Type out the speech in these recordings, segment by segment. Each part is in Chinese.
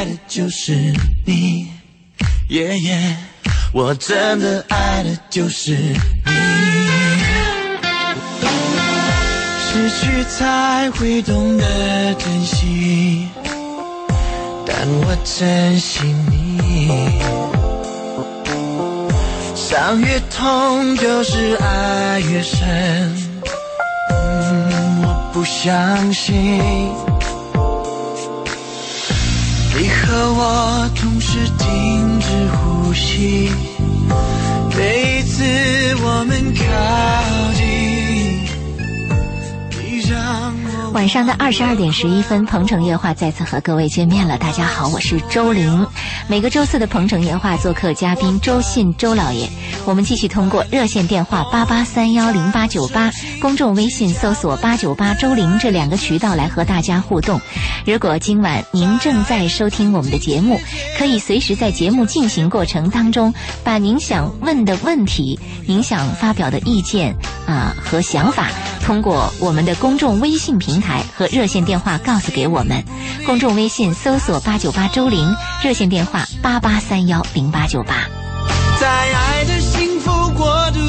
爱的就是你，耶耶，我真的爱的就是你。失去才会懂得珍惜，但我珍惜你。伤越痛，就是爱越深。我不相信。你和我同时停止呼吸，每一次我们靠近，你让我晚上的二十二点十一分，《鹏城夜话》再次和各位见面了。大家好，我是周玲。每个周四的《鹏城夜话》做客嘉宾周信周老爷，我们继续通过热线电话八八三幺零八九八，公众微信搜索八九八周玲这两个渠道来和大家互动。如果今晚您正在收听我们的节目，可以随时在节目进行过程当中，把您想问的问题、您想发表的意见啊、和想法，通过我们的公众微信平台和热线电话告诉给我们。公众微信搜索八九八周玲，热线电话八八三幺零八九八。在爱的国度，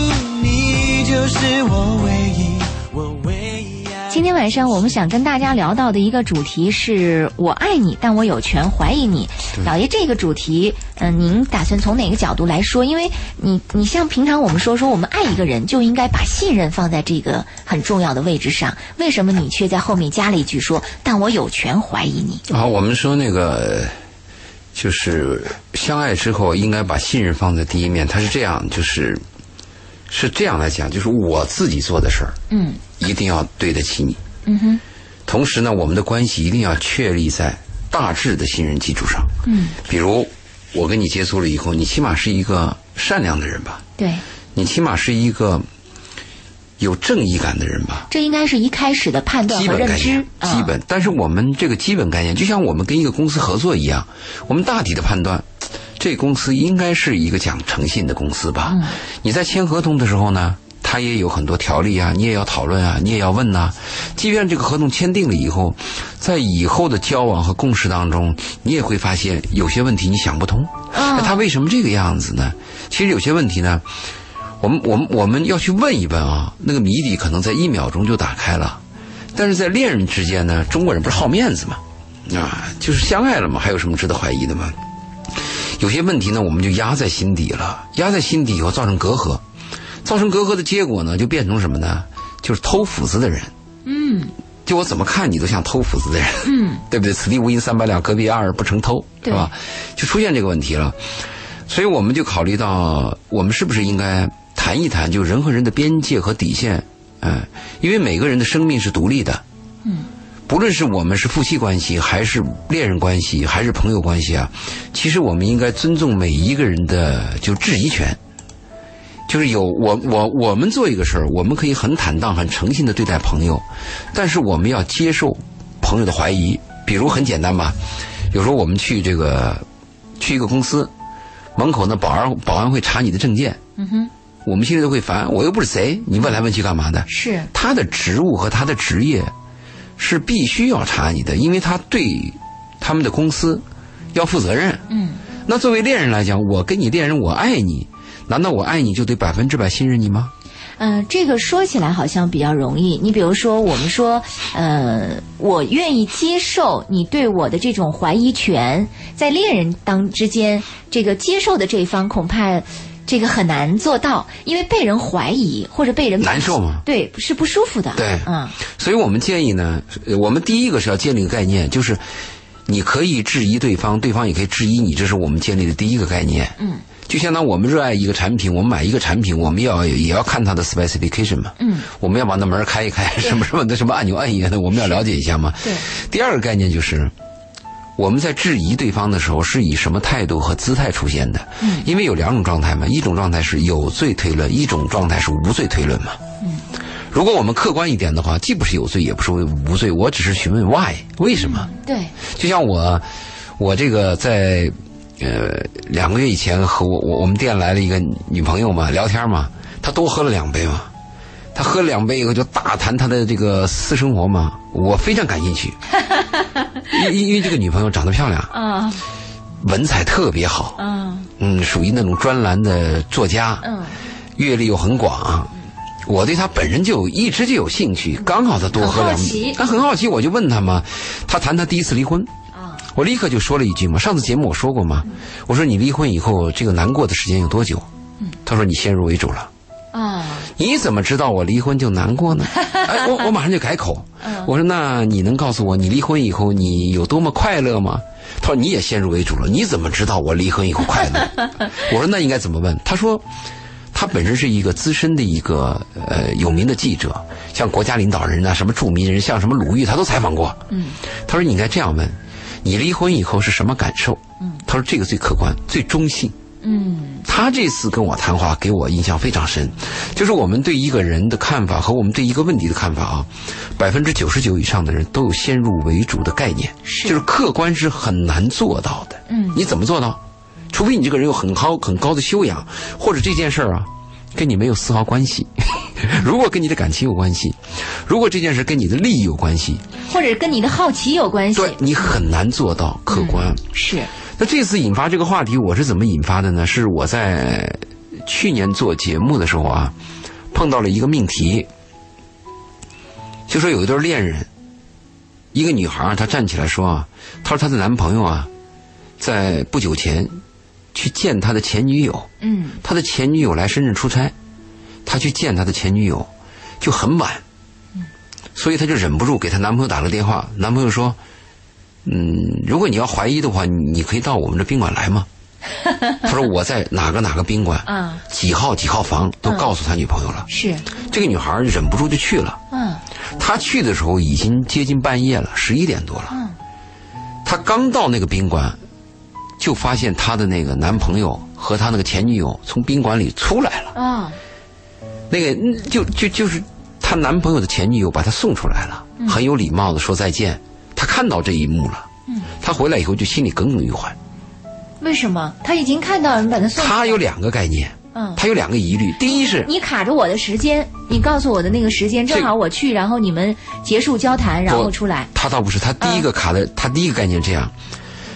你就是我唯一，我唯一。今天晚上我们想跟大家聊到的一个主题是“我爱你，但我有权怀疑你”。老爷，这个主题，嗯、您打算从哪个角度来说？因为你，你像平常我们说说，我们爱一个人就应该把信任放在这个很重要的位置上，为什么你却在后面加了一句说“但我有权怀疑你啊，我们说那个就是相爱之后应该把信任放在第一面。他是这样，就是是这样来讲，就是我自己做的事儿”？嗯一定要对得起你。嗯哼同时呢，我们的关系一定要确立在大致的信任基础上。嗯，比如我跟你接触了以后，你起码是一个善良的人吧？对，你起码是一个有正义感的人吧？这应该是一开始的判断基和认知本概念，，啊基本。但是我们这个基本概念，就像我们跟一个公司合作一样，我们大体的判断，这公司应该是一个讲诚信的公司吧？嗯你在签合同的时候呢，他也有很多条例啊，你也要讨论啊，你也要问呐、即便这个合同签订了以后，在以后的交往和共识当中，你也会发现有些问题你想不通，啊那他为什么这个样子呢？其实有些问题呢。我们我们我们要去问一问啊，那个谜底可能在一秒钟就打开了，但是在恋人之间呢，中国人不是好面子吗，啊，就是相爱了嘛，还有什么值得怀疑的吗？有些问题呢，我们就压在心底了，压在心底以后造成隔阂，造成隔阂的结果呢，就变成什么呢？就是偷斧子的人。嗯就我怎么看你都像偷斧子的人，嗯，对不对？此地无银三百两，隔壁二不成偷，对是吧？就出现这个问题了，所以我们就考虑到，我们是不是应该谈一谈，就人和人的边界和底线，嗯、因为每个人的生命是独立的，嗯，不论是我们是夫妻关系，还是恋人关系，还是朋友关系啊，其实我们应该尊重每一个人的就质疑权。就是有我我我们做一个事儿，我们可以很坦荡、很诚信的对待朋友，但是我们要接受朋友的怀疑。比如很简单吧，有时候我们去这个去一个公司门口呢，保安保安会查你的证件，嗯哼，我们心里都会烦，我又不是贼，你问来问去干嘛的？是他的职务和他的职业是必须要查你的，因为他对他们的公司要负责任。嗯那作为恋人来讲，我跟你恋人，我爱你，难道我爱你就得百分之百信任你吗？嗯，这个说起来好像比较容易。你比如说，我们说，呃，我愿意接受你对我的这种怀疑权，在恋人当之间，这个接受的这一方恐怕这个很难做到，因为被人怀疑或者被人难受吗？对，是不舒服的。对嗯所以我们建议呢，呃我们第一个是要建立一个概念，就是你可以质疑对方，对方也可以质疑你，这是我们建立的第一个概念。嗯就相当于我们热爱一个产品，我们买一个产品，我们要也要看它的 specification 嘛。嗯，我们要把那门开一开，什么什么的什么按钮按一按的，我们要了解一下嘛。对。第二个概念就是，我们在质疑对方的时候是以什么态度和姿态出现的？嗯因为有两种状态嘛，一种状态是有罪推论，一种状态是无罪推论嘛。嗯。如果我们客观一点的话，既不是有罪，也不是无罪，我只是询问 why 为什么。对，就像我，我这个在呃两个月以前和我我我们店来了一个女朋友嘛，聊天嘛，她多喝了两杯嘛，她喝了两杯以后就大谈她的这个私生活嘛，我非常感兴趣。因因因为这个女朋友长得漂亮，嗯文采特别好，嗯嗯，属于那种专栏的作家，嗯，阅历又很广。我对他本身就一直就有兴趣，刚好他多喝两很好奇，他很好奇，我就问他嘛，他谈他第一次离婚，啊我立刻就说了一句嘛，上次节目我说过嘛，我说你离婚以后这个难过的时间有多久？他说你先入为主了。啊你怎么知道我离婚就难过呢？哎，我我马上就改口，我说那你能告诉我你离婚以后你有多么快乐吗？他说你也先入为主了，你怎么知道我离婚以后快乐？我说那应该怎么问？他说。他本身是一个资深的一个呃有名的记者，像国家领导人啊，什么著名人，像什么鲁豫，他都采访过。嗯，他说你应该这样问：你离婚以后是什么感受？嗯，他说这个最客观、最中性。嗯他这次跟我谈话给我印象非常深，就是我们对一个人的看法和我们对一个问题的看法啊，百分之九十九以上的人都有先入为主的概念，是就是客观是很难做到的。嗯你怎么做到？除非你这个人有很高很高的修养，或者这件事儿啊跟你没有丝毫关系。如果跟你的感情有关系，如果这件事跟你的利益有关系，或者跟你的好奇有关系，对你很难做到客观。是那这次引发这个话题，我是怎么引发的呢？是我在去年做节目的时候啊，碰到了一个命题，就说有一对恋人，一个女孩她站起来说啊，她说她的男朋友啊，在不久前去见他的前女友，嗯他的前女友来深圳出差，他去见他的前女友，就很晚，所以他就忍不住给他男朋友打了个电话。男朋友说：“嗯，如果你要怀疑的话，你你可以到我们这宾馆来吗？” 他说：“我在哪个哪个宾馆，啊几号几号房都告诉他女朋友了。是这个女孩忍不住就去了。嗯她去的时候已经接近半夜了，十一点多了。嗯她刚到那个宾馆，就发现她的那个男朋友和她那个前女友从宾馆里出来了。啊那个嗯就就就是她男朋友的前女友把她送出来了，很有礼貌的说再见。她看到这一幕了，嗯她回来以后就心里耿耿于怀。为什么她已经看到人把她送？她有两个概念，嗯，她有两个疑虑。第一是你卡着我的时间，你告诉我的那个时间，正好我去，然后你们结束交谈，然后出来。她倒不是，她第一个卡的，她第一个概念这样，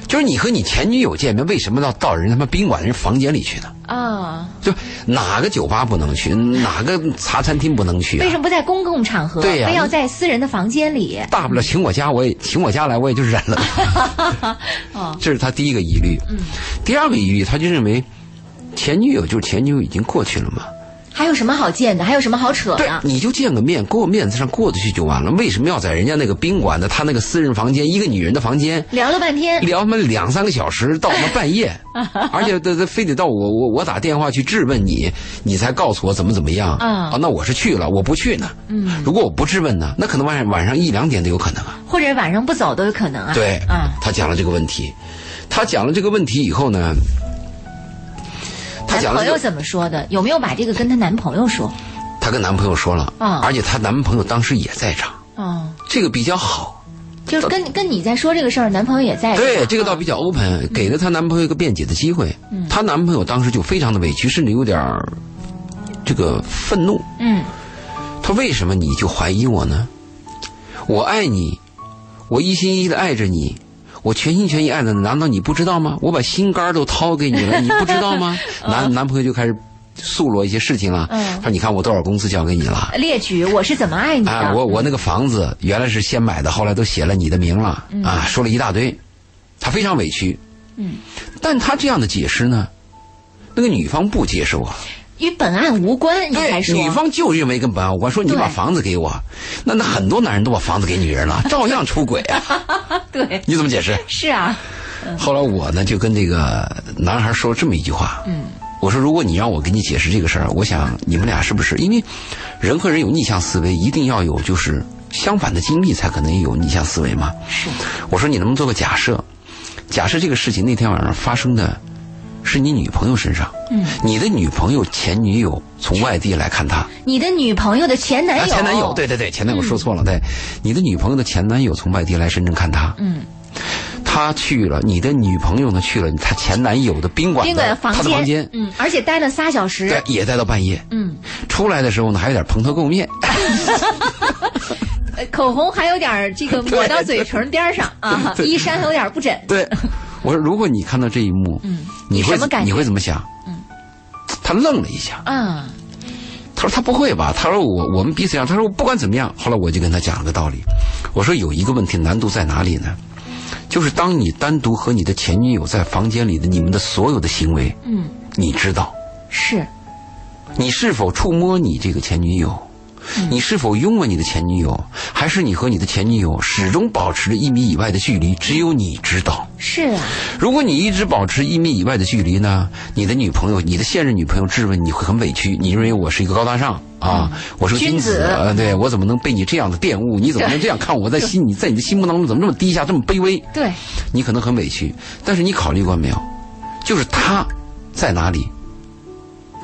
就是你和你前女友见面，为什么要到人他妈宾馆人房间里去呢？啊，就哪个酒吧不能去，哪个茶餐厅不能去啊？为什么不在公共场合，对呀非要在私人的房间里？大不了请我家，我也请我家来，我也就忍了。哦，这是他第一个疑虑。嗯，第二个疑虑，他就认为前女友就是前女友已经过去了嘛。还有什么好见的？还有什么好扯对的，？你就见个面，给我面子上过得去就完了。为什么要在人家那个宾馆的他那个私人房间，一个女人的房间？聊了半天，聊他妈两三个小时，到他妈半夜，而且他他非得到我我我打电话去质问你，你才告诉我怎么怎么样嗯啊？那我是去了，我不去呢。嗯，如果我不质问呢，那可能晚上晚上一两点都有可能啊。或者晚上不走都有可能啊。对，嗯，他讲了这个问题，他讲了这个问题以后呢，他男朋友怎么说的？有没有把这个跟她男朋友说？她跟男朋友说了，啊而且她男朋友当时也在场，哦，这个比较好。就是跟跟你在说这个事儿，男朋友也在。对，这个倒比较 open，给了她男朋友一个辩解的机会。嗯她男朋友当时就非常的委屈，甚至有点儿这个愤怒。嗯他为什么你就怀疑我呢？我爱你，我一心一意的爱着你，我全心全意爱的，难道你不知道吗？我把心肝儿都掏给你了，你不知道吗？男男朋友就开始诉罗一些事情了。嗯他说：“你看我多少工资交给你了？列举我是怎么爱你的。啊，我我那个房子原来是先买的，后来都写了你的名了。啊，说了一大堆，他非常委屈。嗯，但他这样的解释呢，那个女方不接受啊。与本案无关，你还对，说女方就认为跟本案无关，说你对把房子给我，那那很多男人都把房子给女人了，照样出轨啊！对，你怎么解释？是啊，后来我呢就跟这个男孩说了这么一句话，嗯，我说如果你让我给你解释这个事儿，我想你们俩是不是因为人和人有逆向思维，一定要有就是相反的经历才可能有逆向思维吗？是我说你能不能做个假设？假设这个事情那天晚上发生的是你女朋友身上，嗯，你的女朋友前女友从外地来看他。你的女朋友的前男啊，友，前男友，对对对，前男友说错了，对，你的女朋友的前男友从外地来深圳看他，嗯，他去了，你的女朋友呢去了他前男友的宾馆的，宾馆房他的房间，嗯，而且待了仨小时。对，，也待到半夜，嗯，出来的时候呢还有点蓬头垢面，呃 口红还有点这个抹到嘴唇边儿上啊，衣衫还有点不整。对，我说如果你看到这一幕，嗯，你会？你会怎么想？嗯，他愣了一下，嗯，他说他不会吧？他说我我们彼此一样。他说不管怎么样，后来我就跟他讲了个道理，我说有一个问题难度在哪里呢？就是当你单独和你的前女友在房间里的你们的所有的行为，嗯，你知道，是，你是否触摸你这个前女友？你是否拥吻你的前女友？还是你和你的前女友始终保持着一米以外的距离？只有你知道。是啊，如果你一直保持一米以外的距离呢，你的女朋友、你的现任女朋友质问你会很委屈，你认为我是一个高大上啊，我是个君君子呃，对我怎么能被你这样的玷污？你怎么能这样看我？在心你在你的心目当中怎么这么低下，这么卑微？对，你可能很委屈，但是你考虑过没有？就是他在哪里？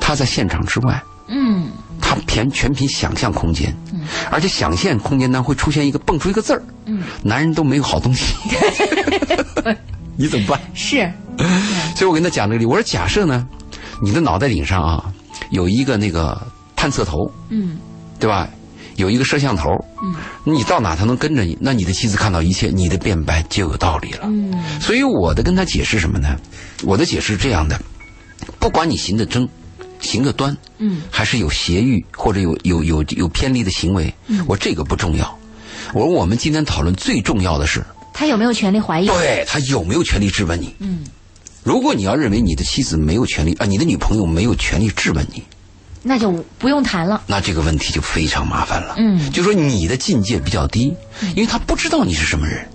他在现场之外。嗯，他全全凭想象空间，而且想象空间呢会出现一个蹦出一个字儿，嗯，男人都没有好东西，你怎么办？是，所以我跟他讲这个理，我说假设呢，你的脑袋顶上啊有一个那个探测头，嗯对吧？有一个摄像头，嗯，你到哪他能跟着你，那你的妻子看到一切，你的辩白就有道理了。嗯所以我的跟他解释什么呢？我的解释是这样的：不管你行得正，行个端，嗯还是有邪欲或者有有有有偏离的行为，嗯我这个不重要。我说我们今天讨论最重要的是，他有没有权利怀疑？对他有没有权利质问你。嗯，如果你要认为你的妻子没有权利啊，你的女朋友没有权利质问你，那就不用谈了。那这个问题就非常麻烦了。嗯就说你的境界比较低，因为他不知道你是什么人。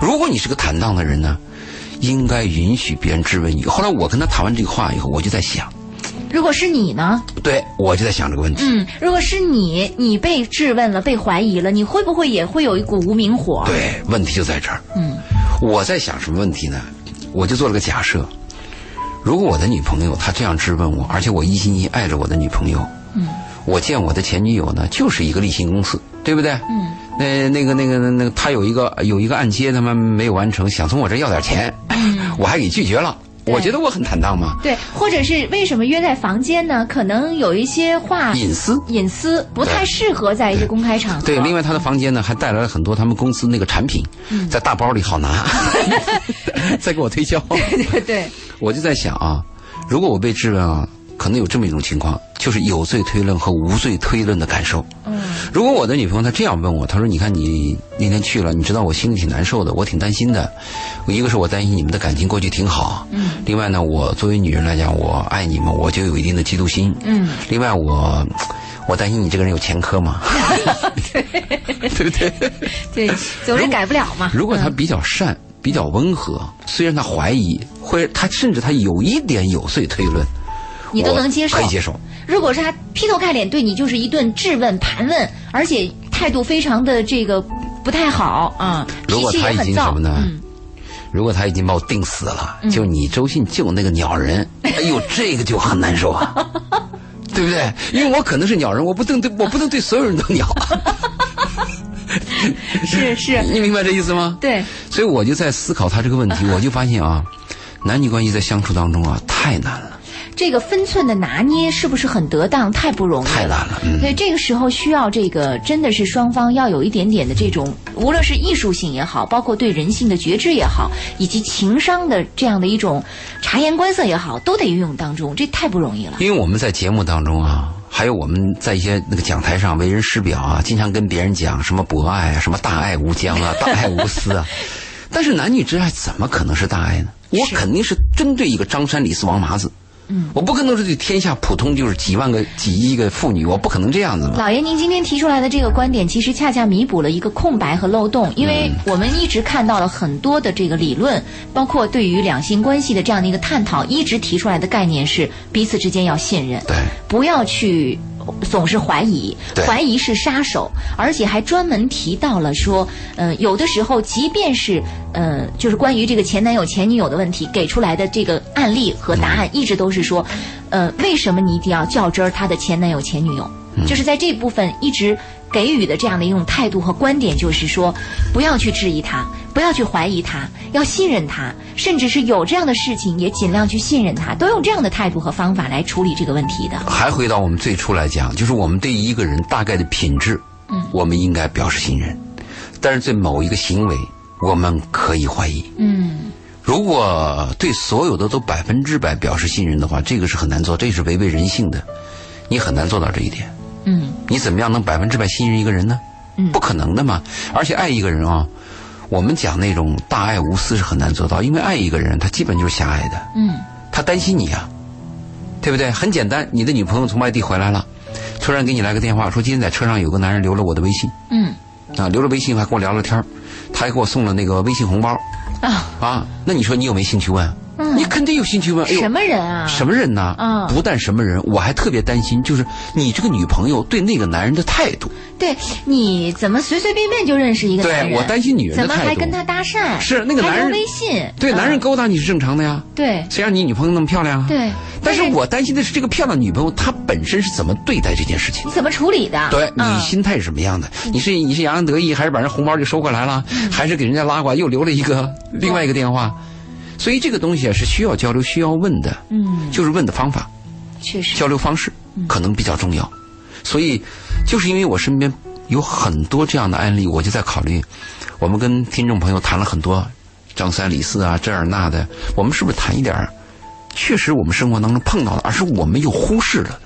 如果你是个坦荡的人呢，应该允许别人质问你。后来我跟他谈完这个话以后，我就在想，如果是你呢？对我就在想这个问题。嗯，如果是你，你被质问了，被怀疑了，你会不会也会有一股无名火？对，问题就在这儿。嗯我在想什么问题呢？我就做了个假设：如果我的女朋友她这样质问我，而且我一心一意爱着我的女朋友，嗯我见我的前女友呢，就是一个例行公事，对不对？嗯那那个那个那个，他有一个有一个按揭，他妈没有完成，想从我这要点钱，我还给拒绝了。我觉得我很坦荡嘛，对，或者是为什么约在房间呢？可能有一些话隐私。隐私不太适合在一些公开场合。对，另外他的房间呢还带来了很多他们公司那个产品，嗯在大包里好拿，再给我推销。对对，我就在想啊，如果我被质问啊，可能有这么一种情况，就是有罪推论和无罪推论的感受。嗯如果我的女朋友她这样问我，她说：“你看你那天去了，你知道我心里挺难受的，我挺担心的。一个是我担心你们的感情过去挺好，嗯另外呢，我作为女人来讲，我爱你们，我就有一定的嫉妒心。嗯，另外我我担心你这个人有前科嘛，对不对？对，总是改不了嘛。如果他比较善、比较温和，虽然他怀疑，或者他甚至他有一点有罪推论，你都能接受。可以接受。如果是他劈头盖脸对你就是一顿质问、盘问，而且态度非常的这个不太好啊，如果他已脾气也很躁经什么呢？嗯，如果他已经把我定死了，就你周信就那个鸟人，哎呦，这个就很难受啊，对不对？因为我可能是鸟人，我不能对我不能对所有人都鸟，是 是，你明白这意思吗？对，所以我就在思考他这个问题，我就发现啊，男女关系在相处当中啊太难了，这个分寸的拿捏是不是很得当？太不容易太难了，嗯。所以这个时候需要这个真的是双方要有一点点的这种，无论是艺术性也好，包括对人性的觉知也好，以及情商的这样的一种察言观色也好，都得运用当中，这太不容易了。因为我们在节目当中啊，还有我们在一些那个讲台上为人师表啊，经常跟别人讲什么博爱啊，什么大爱无疆啊，大爱无私啊。但是男女之爱怎么可能是大爱呢？我肯定是针对一个张三李四王麻子。嗯，我不可能说这天下普通就是几万个、几亿个妇女，我不可能这样子嘛。老爷，您今天提出来的这个观点，其实恰恰弥补了一个空白和漏洞，因为我们一直看到了很多的这个理论，包括对于两性关系的这样的一个探讨，一直提出来的概念是彼此之间要信任，对，不要去总是怀疑，怀疑是杀手，而且还专门提到了说，呃，有的时候即便是呃，就是关于这个前男友前女友的问题给出来的这个案例和答案，一直都是说，呃，为什么你一定要较真儿他的前男友前女友？就是在这部分一直给予的这样的一种态度和观点，就是说，不要去质疑他，不要去怀疑他，要信任他，甚至是有这样的事情也尽量去信任他，都用这样的态度和方法来处理这个问题的。还回到我们最初来讲，就是我们对一个人大概的品质嗯我们应该表示信任，但是对某一个行为，我们可以怀疑。嗯如果对所有的都百分之百表示信任的话，这个是很难做，这是违背人性的，你很难做到这一点。嗯你怎么样能百分之百信任一个人呢？嗯不可能的嘛。而且爱一个人啊，我们讲那种大爱无私是很难做到，因为爱一个人，他基本就是狭隘的，嗯他担心你啊，对不对？很简单，你的女朋友从外地回来了，突然给你来个电话，说今天在车上有个男人留了我的微信嗯啊，留了微信还跟我聊了天他还给我送了那个微信红包啊，啊，那你说你有没有兴趣问？嗯你肯定有兴趣问。哎什么人啊？什么人呢？嗯不但什么人，我还特别担心，就是你这个女朋友对那个男人的态度。对，你怎么随随便便就认识一个男人？对我担心女人的怎么还跟他搭讪？是那个男人微信，对，嗯男人勾搭你是正常的呀，对谁让你女朋友那么漂亮啊？。对，但是我担心的是这个漂亮女朋友她本身是怎么对待这件事情你。怎么处理的？对你嗯心态是什么样的？你是你是洋洋得意，还是把人红包就收过来了，嗯还是给人家拉过来又留了一个另外一个电话？所以这个东西啊是需要交流、需要问的，嗯，就是问的方法、确实，交流方式可能比较重要。所以就是因为我身边有很多这样的案例，我就在考虑，我们跟听众朋友谈了很多张三李四啊这儿那的，我们是不是谈一点儿确实我们生活当中碰到的，而是我们又忽视了的、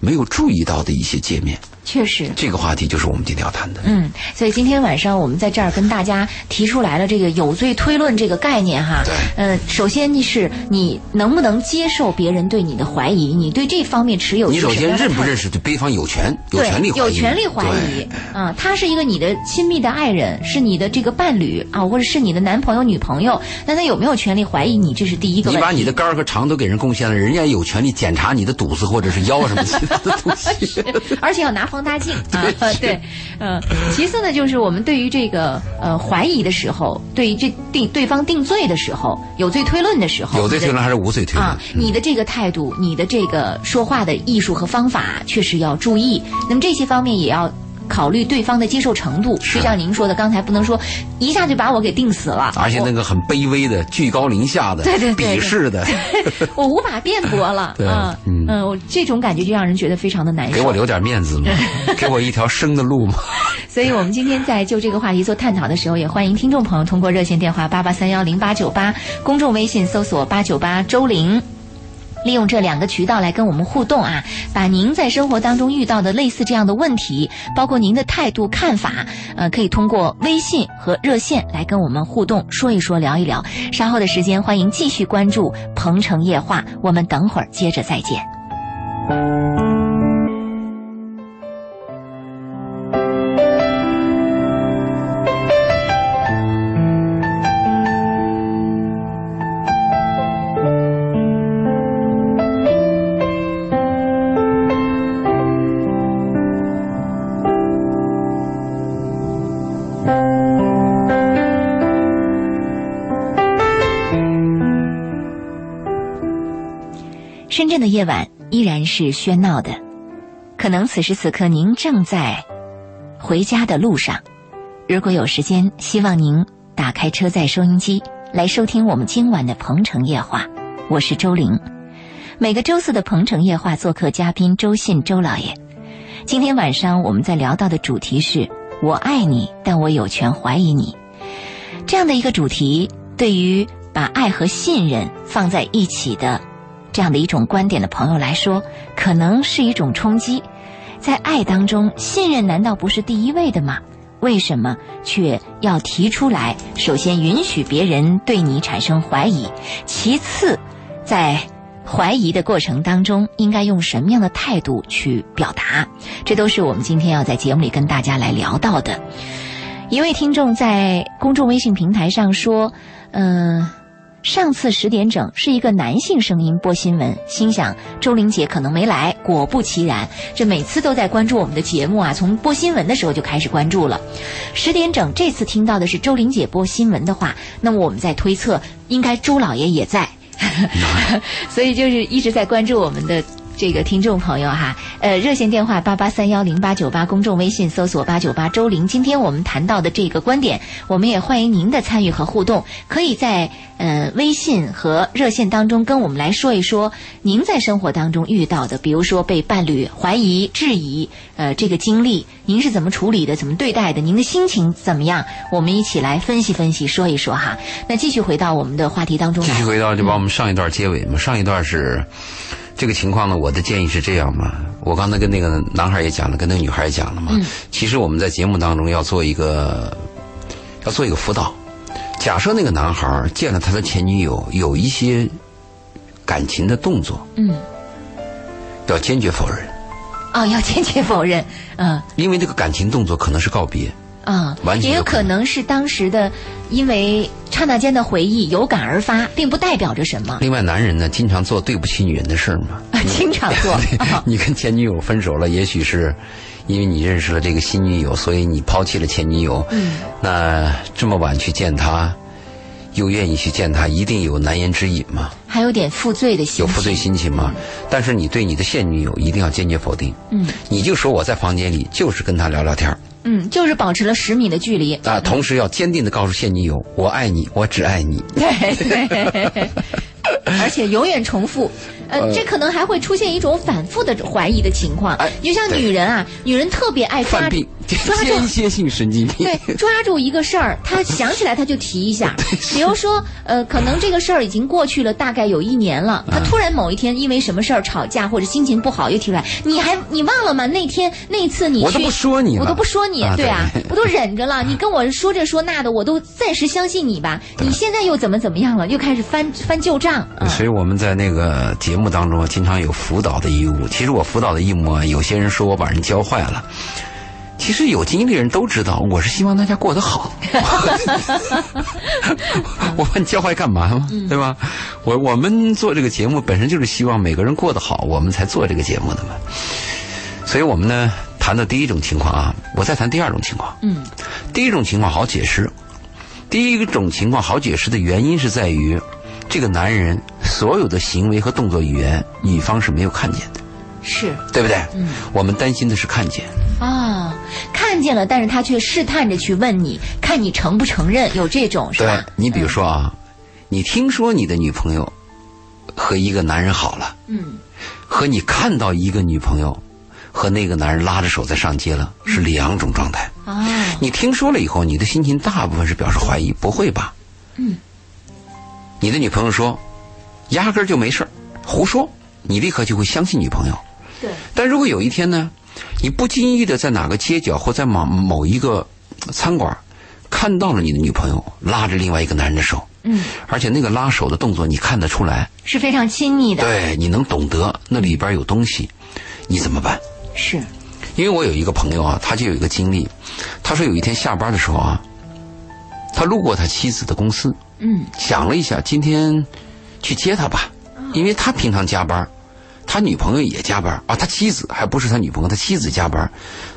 没有注意到的一些界面？确实。这个话题就是我们今天要谈的。嗯，所以今天晚上我们在这儿跟大家提出来了这个有罪推论这个概念哈。对呃，首先你是你能不能接受别人对你的怀疑？你对这方面持有你首先认不认识对对方有权有权利怀疑？有权利怀疑对，啊，他是一个你的亲密的爱人，是你的这个伴侣啊，或者是你的男朋友、女朋友，那他有没有权利怀疑你？这是第一个。你把你的肝儿和肠都给人贡献了，人家有权利检查你的肚子或者是腰什么其他的东西。而且要拿放大镜啊，对，嗯、其次呢，就是我们对于这个呃怀疑的时候，对于这定对方定罪的时候，有罪推论的时候，有罪推论还是无罪推论？啊，你的这个态度，你的这个说话的艺术和方法，确实要注意。那么这些方面也要。考虑对方的接受程度，就像您说的，刚才不能说一下就把我给定死了，而且那个很卑微的、居高临下的、对对对对鄙视的，我无法辩驳了。对嗯嗯嗯，我这种感觉就让人觉得非常的难受。给我留点面子嘛，给我一条生的路嘛。所以，我们今天在就这个话题做探讨的时候，也欢迎听众朋友通过热线电话八八三幺零八九八，公众微信搜索八九八周玲。利用这两个渠道来跟我们互动啊，把您在生活当中遇到的类似这样的问题，包括您的态度看法，呃，可以通过微信和热线来跟我们互动，说一说，聊一聊。稍后的时间，欢迎继续关注《鹏城夜话》，我们等会儿接着再见。深圳的夜晚依然是喧闹的，可能此时此刻您正在回家的路上。如果有时间，希望您打开车载收音机来收听我们今晚的《鹏城夜话》，我是周玲。每个周四的《鹏城夜话》做客嘉宾周信周老爷。今天晚上我们在聊到的主题是“我爱你，但我有权怀疑你”这样的一个主题，对于把爱和信任放在一起的这样的一种观点的朋友来说，可能是一种冲击。在爱当中，信任难道不是第一位的吗？为什么却要提出来？首先允许别人对你产生怀疑，其次，在怀疑的过程当中，应该用什么样的态度去表达？这都是我们今天要在节目里跟大家来聊到的。一位听众在公众微信平台上说：“嗯、上次十点整是一个男性声音播新闻，心想周玲姐可能没来，果不其然，这每次都在关注我们的节目啊，从播新闻的时候就开始关注了。十点整这次听到的是周玲姐播新闻的话，那么我们在推测，应该周老爷也在，所以就是一直在关注我们的这个听众朋友哈，呃，热线电话八八三幺零八九八，公众微信搜索八九八周玲。今天我们谈到的这个观点，我们也欢迎您的参与和互动，可以在呃微信和热线当中跟我们来说一说您在生活当中遇到的，比如说被伴侣怀疑、质疑，呃，这个经历您是怎么处理的，怎么对待的，您的心情怎么样？我们一起来分析分析，说一说哈。那继续回到我们的话题当中，继续回到就把我们上一段结尾嘛，上一段是。这个情况呢，我的建议是这样嘛。我刚才跟那个男孩也讲了，跟那个女孩也讲了嘛。其实我们在节目当中要做一个，要做一个辅导。假设那个男孩见了他的前女友有一些感情的动作，嗯，要坚决否认。哦，要坚决否认，嗯。因为这个感情动作可能是告别。啊，完全也有可能是当时的，因为刹那间的回忆有感而发，并不代表着什么。另外，男人呢，经常做对不起女人的事儿嘛。经常做。你跟前女友分手了，也许是因为你认识了这个新女友，所以你抛弃了前女友。嗯。那这么晚去见她，又愿意去见他，一定有难言之隐嘛。还有点负罪的心。有负罪心情吗？但是你对你的现女友一定要坚决否定。嗯。你就说我在房间里就是跟她聊聊天儿。嗯，就是保持了十米的距离啊，同时要坚定的告诉现女友，我爱你，我只爱你。对 对，而且永远重复。呃，这可能还会出现一种反复的怀疑的情况。就像女人啊，女人特别爱抓住 间歇性神经病。对，抓住一个事儿，他想起来他就提一下。比如说，呃，可能这个事儿已经过去了，大概有一年了。他突然某一天因为什么事儿吵架或者心情不好又提出来，你还你忘了吗？那天那次你我都不说你，我都不说你，对啊，我都忍着了。你跟我说这说那的，我都暂时相信你吧。你现在又怎么怎么样了？又开始翻翻旧账。所以我们在那个节。节目当中经常有辅导的义务，其实我辅导的义务啊，有些人说我把人教坏了，其实有经历的人都知道，我是希望大家过得好。我把你教坏干嘛嘛？对吧？我我们做这个节目本身就是希望每个人过得好，我们才做这个节目的嘛。所以我们呢谈的第一种情况啊，我再谈第二种情况。嗯，第一种情况好解释，第一种情况好解释的原因是在于。这个男人所有的行为和动作语言，女方是没有看见的，是对不对？嗯，我们担心的是看见啊，看见了，但是他却试探着去问你，看你承不承认，有这种是吧？你比如说啊，你听说你的女朋友和一个男人好了，嗯，和你看到一个女朋友和那个男人拉着手在上街了，是两种状态啊。你听说了以后，你的心情大部分是表示怀疑，不会吧？嗯。你的女朋友说，压根儿就没事儿，胡说，你立刻就会相信女朋友。对。但如果有一天呢，你不经意的在哪个街角或在某某一个餐馆看到了你的女朋友拉着另外一个男人的手，嗯，而且那个拉手的动作你看得出来。是非常亲密的，对，你能懂得那里边有东西，你怎么办？是，因为我有一个朋友啊，他就有一个经历，他说有一天下班的时候啊，他路过他妻子的公司。嗯，想了一下，今天去接他吧，因为他平常加班，他女朋友也加班啊，他妻子还不是他女朋友，他妻子加班。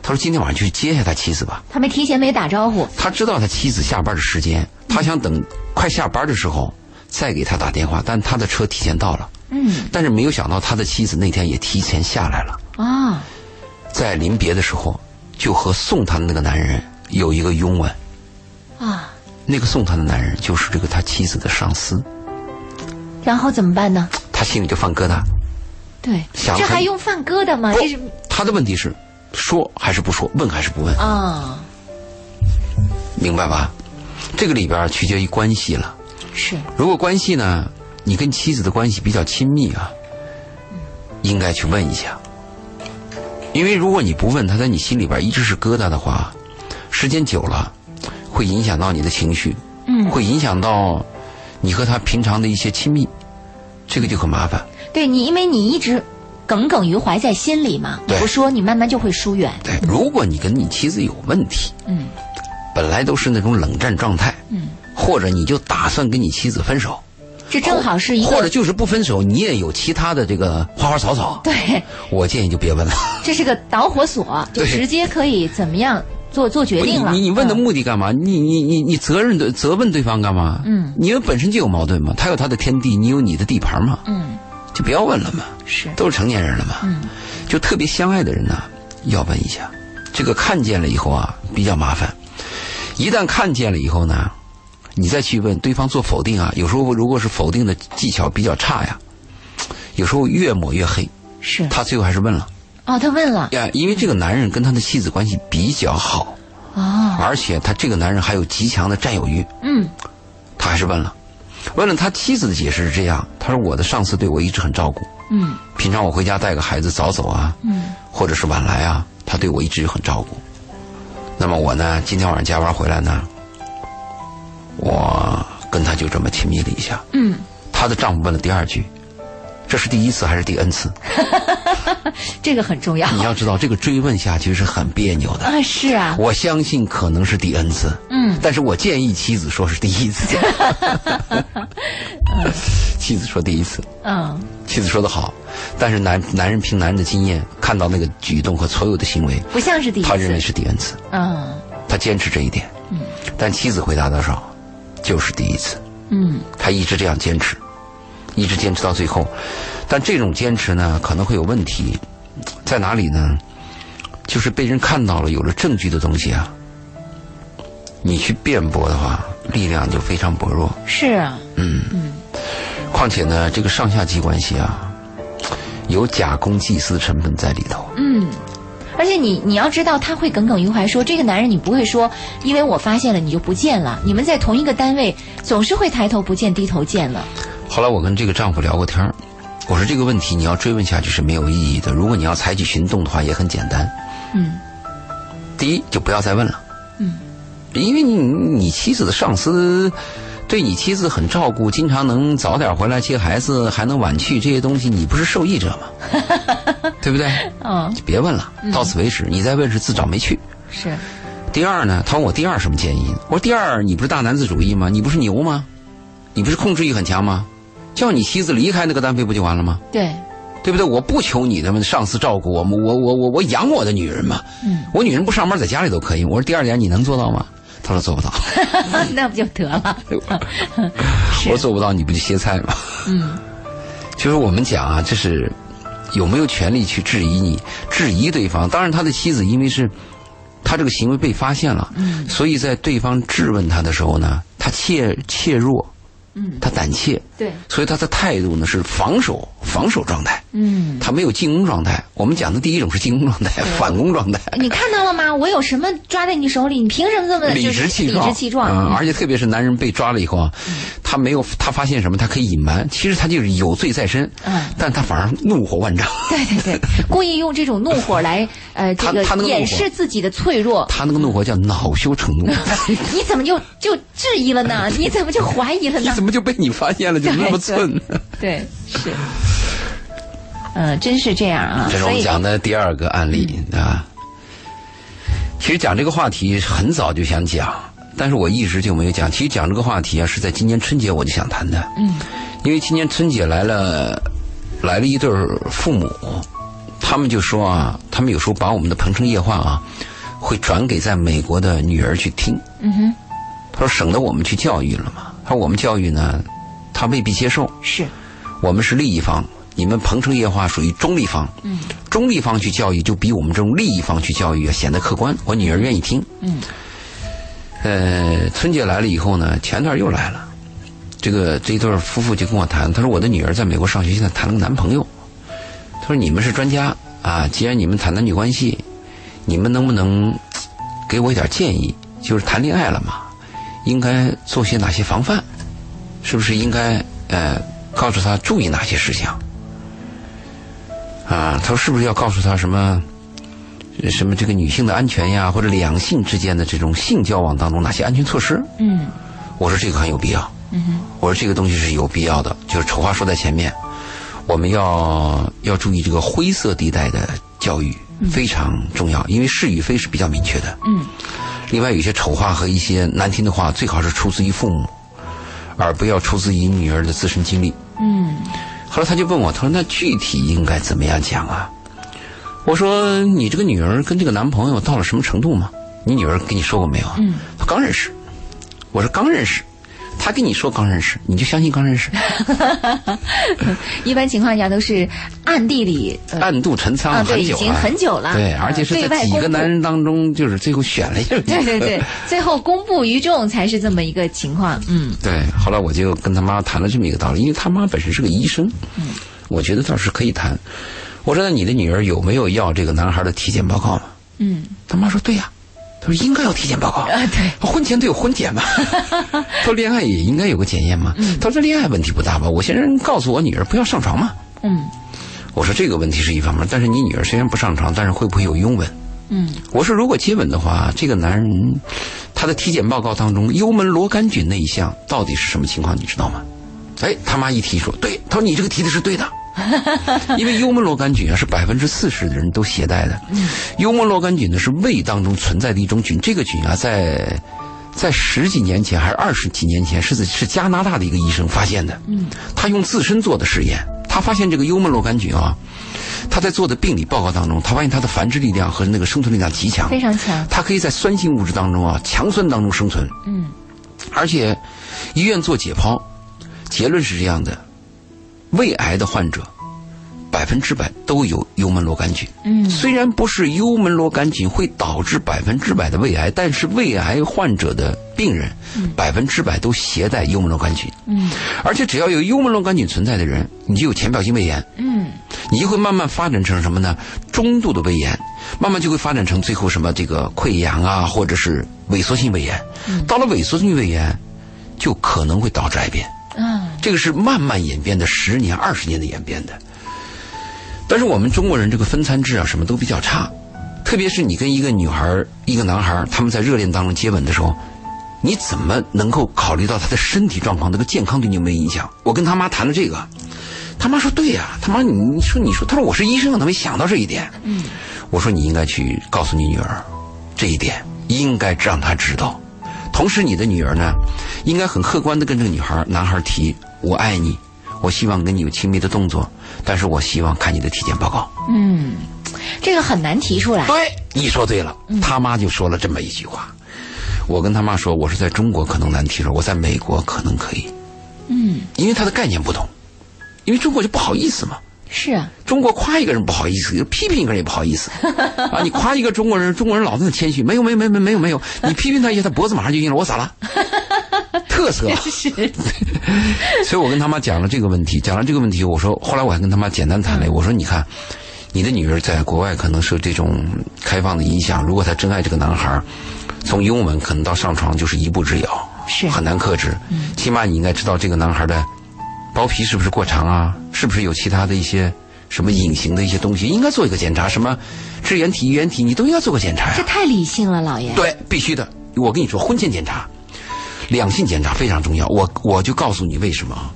他说今天晚上去接下他妻子吧。他没提前没打招呼。他知道他妻子下班的时间，他想等快下班的时候再给他打电话，但他的车提前到了。嗯。但是没有想到他的妻子那天也提前下来了。啊。在临别的时候，就和送他的那个男人有一个拥吻。啊。那个送他的男人就是这个他妻子的上司，然后怎么办呢？他心里就犯疙瘩。对，这还用犯疙瘩吗？这是他的问题是说还是不说，问还是不问啊？明白吧？这个里边取决于关系了。是，如果关系呢，你跟妻子的关系比较亲密啊，应该去问一下。因为如果你不问，他在你心里边一直是疙瘩的话，时间久了。会影响到你的情绪，嗯，会影响到你和他平常的一些亲密，这个就很麻烦。对你，因为你一直耿耿于怀在心里嘛，不说你慢慢就会疏远。对，如果你跟你妻子有问题，嗯，本来都是那种冷战状态，嗯，或者你就打算跟你妻子分手，这正好是一个，或者就是不分手，你也有其他的这个花花草草，对，我建议就别问了。这是个导火索，就直接可以怎么样？做做决定了，你你问的目的干嘛？你你你你责任的责问对方干嘛？嗯，你们本身就有矛盾嘛，他有他的天地，你有你的地盘嘛，嗯，不要问了嘛，是，都是成年人了嘛。嗯，就特别相爱的人呢，要问一下。这个看见了以后啊，比较麻烦。一旦看见了以后呢，你再去问对方做否定啊，有时候如果是否定的技巧比较差呀，有时候越抹越黑。是，他最后还是问了哦，他问了，呀，因为这个男人跟他的妻子关系比较好，哦，而且他这个男人还有极强的占有欲，嗯，他还是问了。问了他妻子的解释是这样，他说我的上司对我一直很照顾，嗯平常我回家带个孩子早走啊，嗯或者是晚来啊，他对我一直很照顾。那么我呢，今天晚上加班回来呢，我跟他就这么亲密了一下。嗯，她的丈夫问了第二句：“这是第一次还是第 N 次？这个很重要？”你要知道，这个追问下去是很别扭的。啊，是啊，我相信可能是第 N 次，嗯。但是我建议妻子说是第一次。妻子说第一次，嗯。妻子说的好，但是男男人凭男人的经验看到那个举动和所有的行为，不像是第一次，他认为是第 N 次，嗯。他坚持这一点。嗯。但妻子回答的时候，就是第一次，嗯。他一直这样坚持，一直坚持到最后。但这种坚持呢，可能会有问题，在哪里呢？就是被人看到了，有了证据的东西啊，你去辩驳的话，力量就非常薄弱。是啊，嗯嗯况且呢，这个上下级关系啊，有假公济私成分在里头。嗯。而且你你要知道，他会耿耿于怀说，这个男人你不会说，因为我发现了你就不见了。你们在同一个单位，总是会抬头不见低头见了。后来我跟这个丈夫聊过天儿我说这个问题你要追问下去是没有意义的。如果你要采取行动的话，也很简单。嗯第一，就不要再问了，嗯因为你你妻子的上司对你妻子很照顾，经常能早点回来接孩子，还能晚去，这些东西你不是受益者吗？对不对？嗯，就别问了，到此为止。你再问是自找没趣。是第二呢，他问我第二什么建议？我说第二，你不是大男子主义吗？你不是牛吗？你不是控制欲很强吗？叫你妻子离开那个单位不就完了吗？对，对不对？我不求你的上司照顾我，我我我我养我的女人嘛。嗯，我女人不上班，在家里都可以。我说第二点你能做到吗？他说做不到。那不就得了？我说做不到，你不就歇菜吗？嗯就是我们讲啊，这是有没有权利去质疑你、质疑对方？当然，他的妻子因为是他这个行为被发现了，嗯所以在对方质问他的时候呢，他怯怯弱，嗯，他胆怯，对，所以他的态度呢是防守防守状态，嗯。他没有进攻状态。我们讲的第一种是进攻状态，反攻状态。你看到了吗？我有什么抓在你手里？你凭什么这么理直气壮，理直气壮？嗯，嗯而且特别是男人被抓了以后啊，他没有他发现什么，他可以隐瞒，其实他就是有罪在身，嗯但他反而怒火万丈。对对对，故意用这种怒火来 呃，这个掩饰自己的脆弱。他那个怒火叫恼羞成怒，你怎么就就质疑了呢？你怎么就怀疑了呢？你怎么就被你发现了，就那么寸？对，是，嗯、真是这样啊。这是我，们讲的第二个案例啊。其实讲这个话题很早就想讲，但是我一直就没有讲。其实讲这个话题啊，是在今年春节我就想谈的。嗯因为今年春节来了，来了一对儿父母，他们就说啊，他们有时候把我们的《鹏城夜话》啊，会转给在美国的女儿去听。嗯哼，他说省得我们去教育了嘛。他说我们教育呢，他未必接受。是，我们是利益方，你们《鹏城夜话》属于中立方。嗯中立方去教育，就比我们这种利益方去教育啊显得客观。我女儿愿意听。嗯呃，春节来了以后呢，前段又来了，这个这一对夫妇就跟我谈，他说我的女儿在美国上学，现在谈了个男朋友。他说你们是专家啊，既然你们谈男女关系，你们能不能给我一点建议？就是谈恋爱了嘛，应该做些哪些防范？是不是应该呃告诉他注意哪些事项？啊，他说是不是要告诉他什么？什么这个女性的安全呀，或者两性之间的这种性交往当中哪些安全措施？嗯我说这个很有必要。嗯哼，我说这个东西是有必要的，就是丑话说在前面，我们要要注意这个灰色地带的教育非常重要，因为是与非是比较明确的。嗯另外，有些丑话和一些难听的话，最好是出自于父母，而不要出自于女儿的自身经历。嗯后来他就问我，他说：“那具体应该怎么样讲啊？”我说：“你这个女儿跟这个男朋友到了什么程度吗？你女儿跟你说过没有啊？”嗯他刚认识。我说刚认识，他跟你说刚认识，你就相信刚认识，一般情况下都是暗地里、呃、暗度陈仓啊，对，已经。很久了，对，呃而且是在几个男人当中，就是最后选了一个。对对对，最后公布于众才是这么一个情况。嗯对，后来我就跟他妈谈了这么一个道理，因为他妈本身是个医生，嗯我觉得倒是可以谈。我说那你的女儿有没有要这个男孩的体检报告呢？嗯他妈说对呀、他说应该要体检报告。啊，对，婚前都有婚检嘛，他 说恋爱也应该有个检验嘛。他说恋爱问题不大吧？我先生告诉我女儿不要上床嘛。嗯我说这个问题是一方面，但是你女儿虽然不上床，但是会不会有拥吻？嗯我说如果接吻的话，这个男人他的体检报告当中幽门螺杆菌那一项到底是什么情况，你知道吗？哎，他妈一提说对，他说你这个提的是对的，因为幽门螺杆菌啊是百分之四十的人都携带的。幽门螺杆菌呢是胃当中存在的一种菌，这个菌啊在在十几年前还是二十几年前是是加拿大的一个医生发现的。嗯，他用自身做的实验，他发现这个幽门螺杆菌啊，他在做的病理报告当中，他发现它的繁殖力量和那个生存力量极强。非常强。它可以在酸性物质当中啊，强酸当中生存，嗯而且医院做解剖，结论是这样的：胃癌的患者百分之百都有幽门螺杆菌。嗯虽然不是幽门螺杆菌会导致百分之百的胃癌，但是胃癌患者的病人百分之百都携带幽门螺杆菌。嗯而且只要有幽门螺杆菌存在的人，你就有浅表性胃炎。嗯你就会慢慢发展成什么呢？中度的胃炎，慢慢就会发展成最后什么这个溃疡啊，或者是萎缩性胃炎。到了萎缩性胃炎，就可能会导致癌变。啊这个是慢慢演变的，十年、二十年的演变的。但是我们中国人这个分餐制啊，什么都比较差，特别是你跟一个女孩、一个男孩，他们在热恋当中接吻的时候，你怎么能够考虑到他的身体状况、这个健康对你有没有影响？我跟他妈谈了这个，他妈说对呀、他妈你你说你说，他说我是医生，他没想到这一点？嗯我说你应该去告诉你女儿这一点，应该让她知道。同时，你的女儿呢，应该很客观的跟这个女孩、男孩提：“我爱你，我希望跟你有亲密的动作，但是我希望看你的体检报告。嗯，这个很难提出来。对，你说对了。他妈就说了这么一句话。我跟他妈说，我是在中国可能难提出，我在美国可能可以，嗯，因为他的概念不同。因为中国就不好意思嘛，是啊，中国夸一个人不好意思，批评一个人也不好意思 啊！你夸一个中国人，中国人老那么谦虚，没有没有没有没有没有，你批评他一下，他脖子马上就硬了，我咋了？特色。是，所以我跟他妈讲了这个问题，讲了这个问题，我说后来我还跟他妈简单谈了，我说你看，你的女儿在国外可能受这种开放的影响，如果她真爱这个男孩，从拥吻可能到上床就是一步之遥，是很难克制。起码你应该知道这个男孩的包皮是不是过长啊，是不是有其他的一些什么隐形的一些东西，应该做一个检查，什么支原体、衣原体，你都应该做个检查呀、这太理性了，老爷。对，必须的。我跟你说，婚前检查、两性检查非常重要。我我就告诉你为什么啊。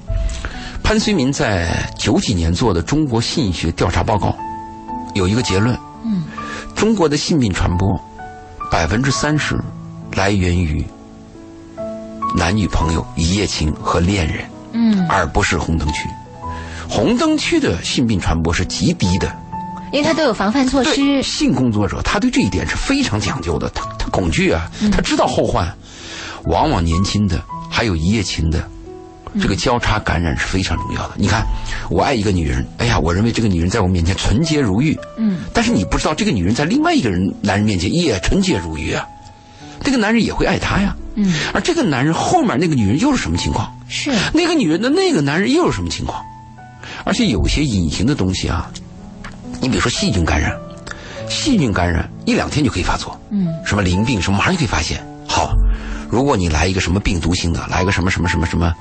潘绥民在九几年做的中国性学调查报告，有一个结论：嗯，中国的性病传播百分之三十来源于男女朋友、一夜情和恋人，嗯，而不是红灯区。红灯区的性病传播是极低的。因为他都有防范措施。性工作者，他对这一点是非常讲究的。他他恐惧啊，他知道后患。往往年轻的，还有一夜情的，这个交叉感染是非常重要的。你看，我爱一个女人，哎呀，我认为这个女人在我面前纯洁如玉，嗯，但是你不知道这个女人在另外一个人男人面前也纯洁如玉啊，这个男人也会爱她呀。嗯，而这个男人后面那个女人又是什么情况？是，那个女人的那个男人又是什么情况？而且有些隐形的东西啊，你比如说细菌感染，细菌感染一两天就可以发作，嗯，什么淋病什么马上就可以发现。好，如果你来一个什么病毒性的，来一个什么什么什么什么，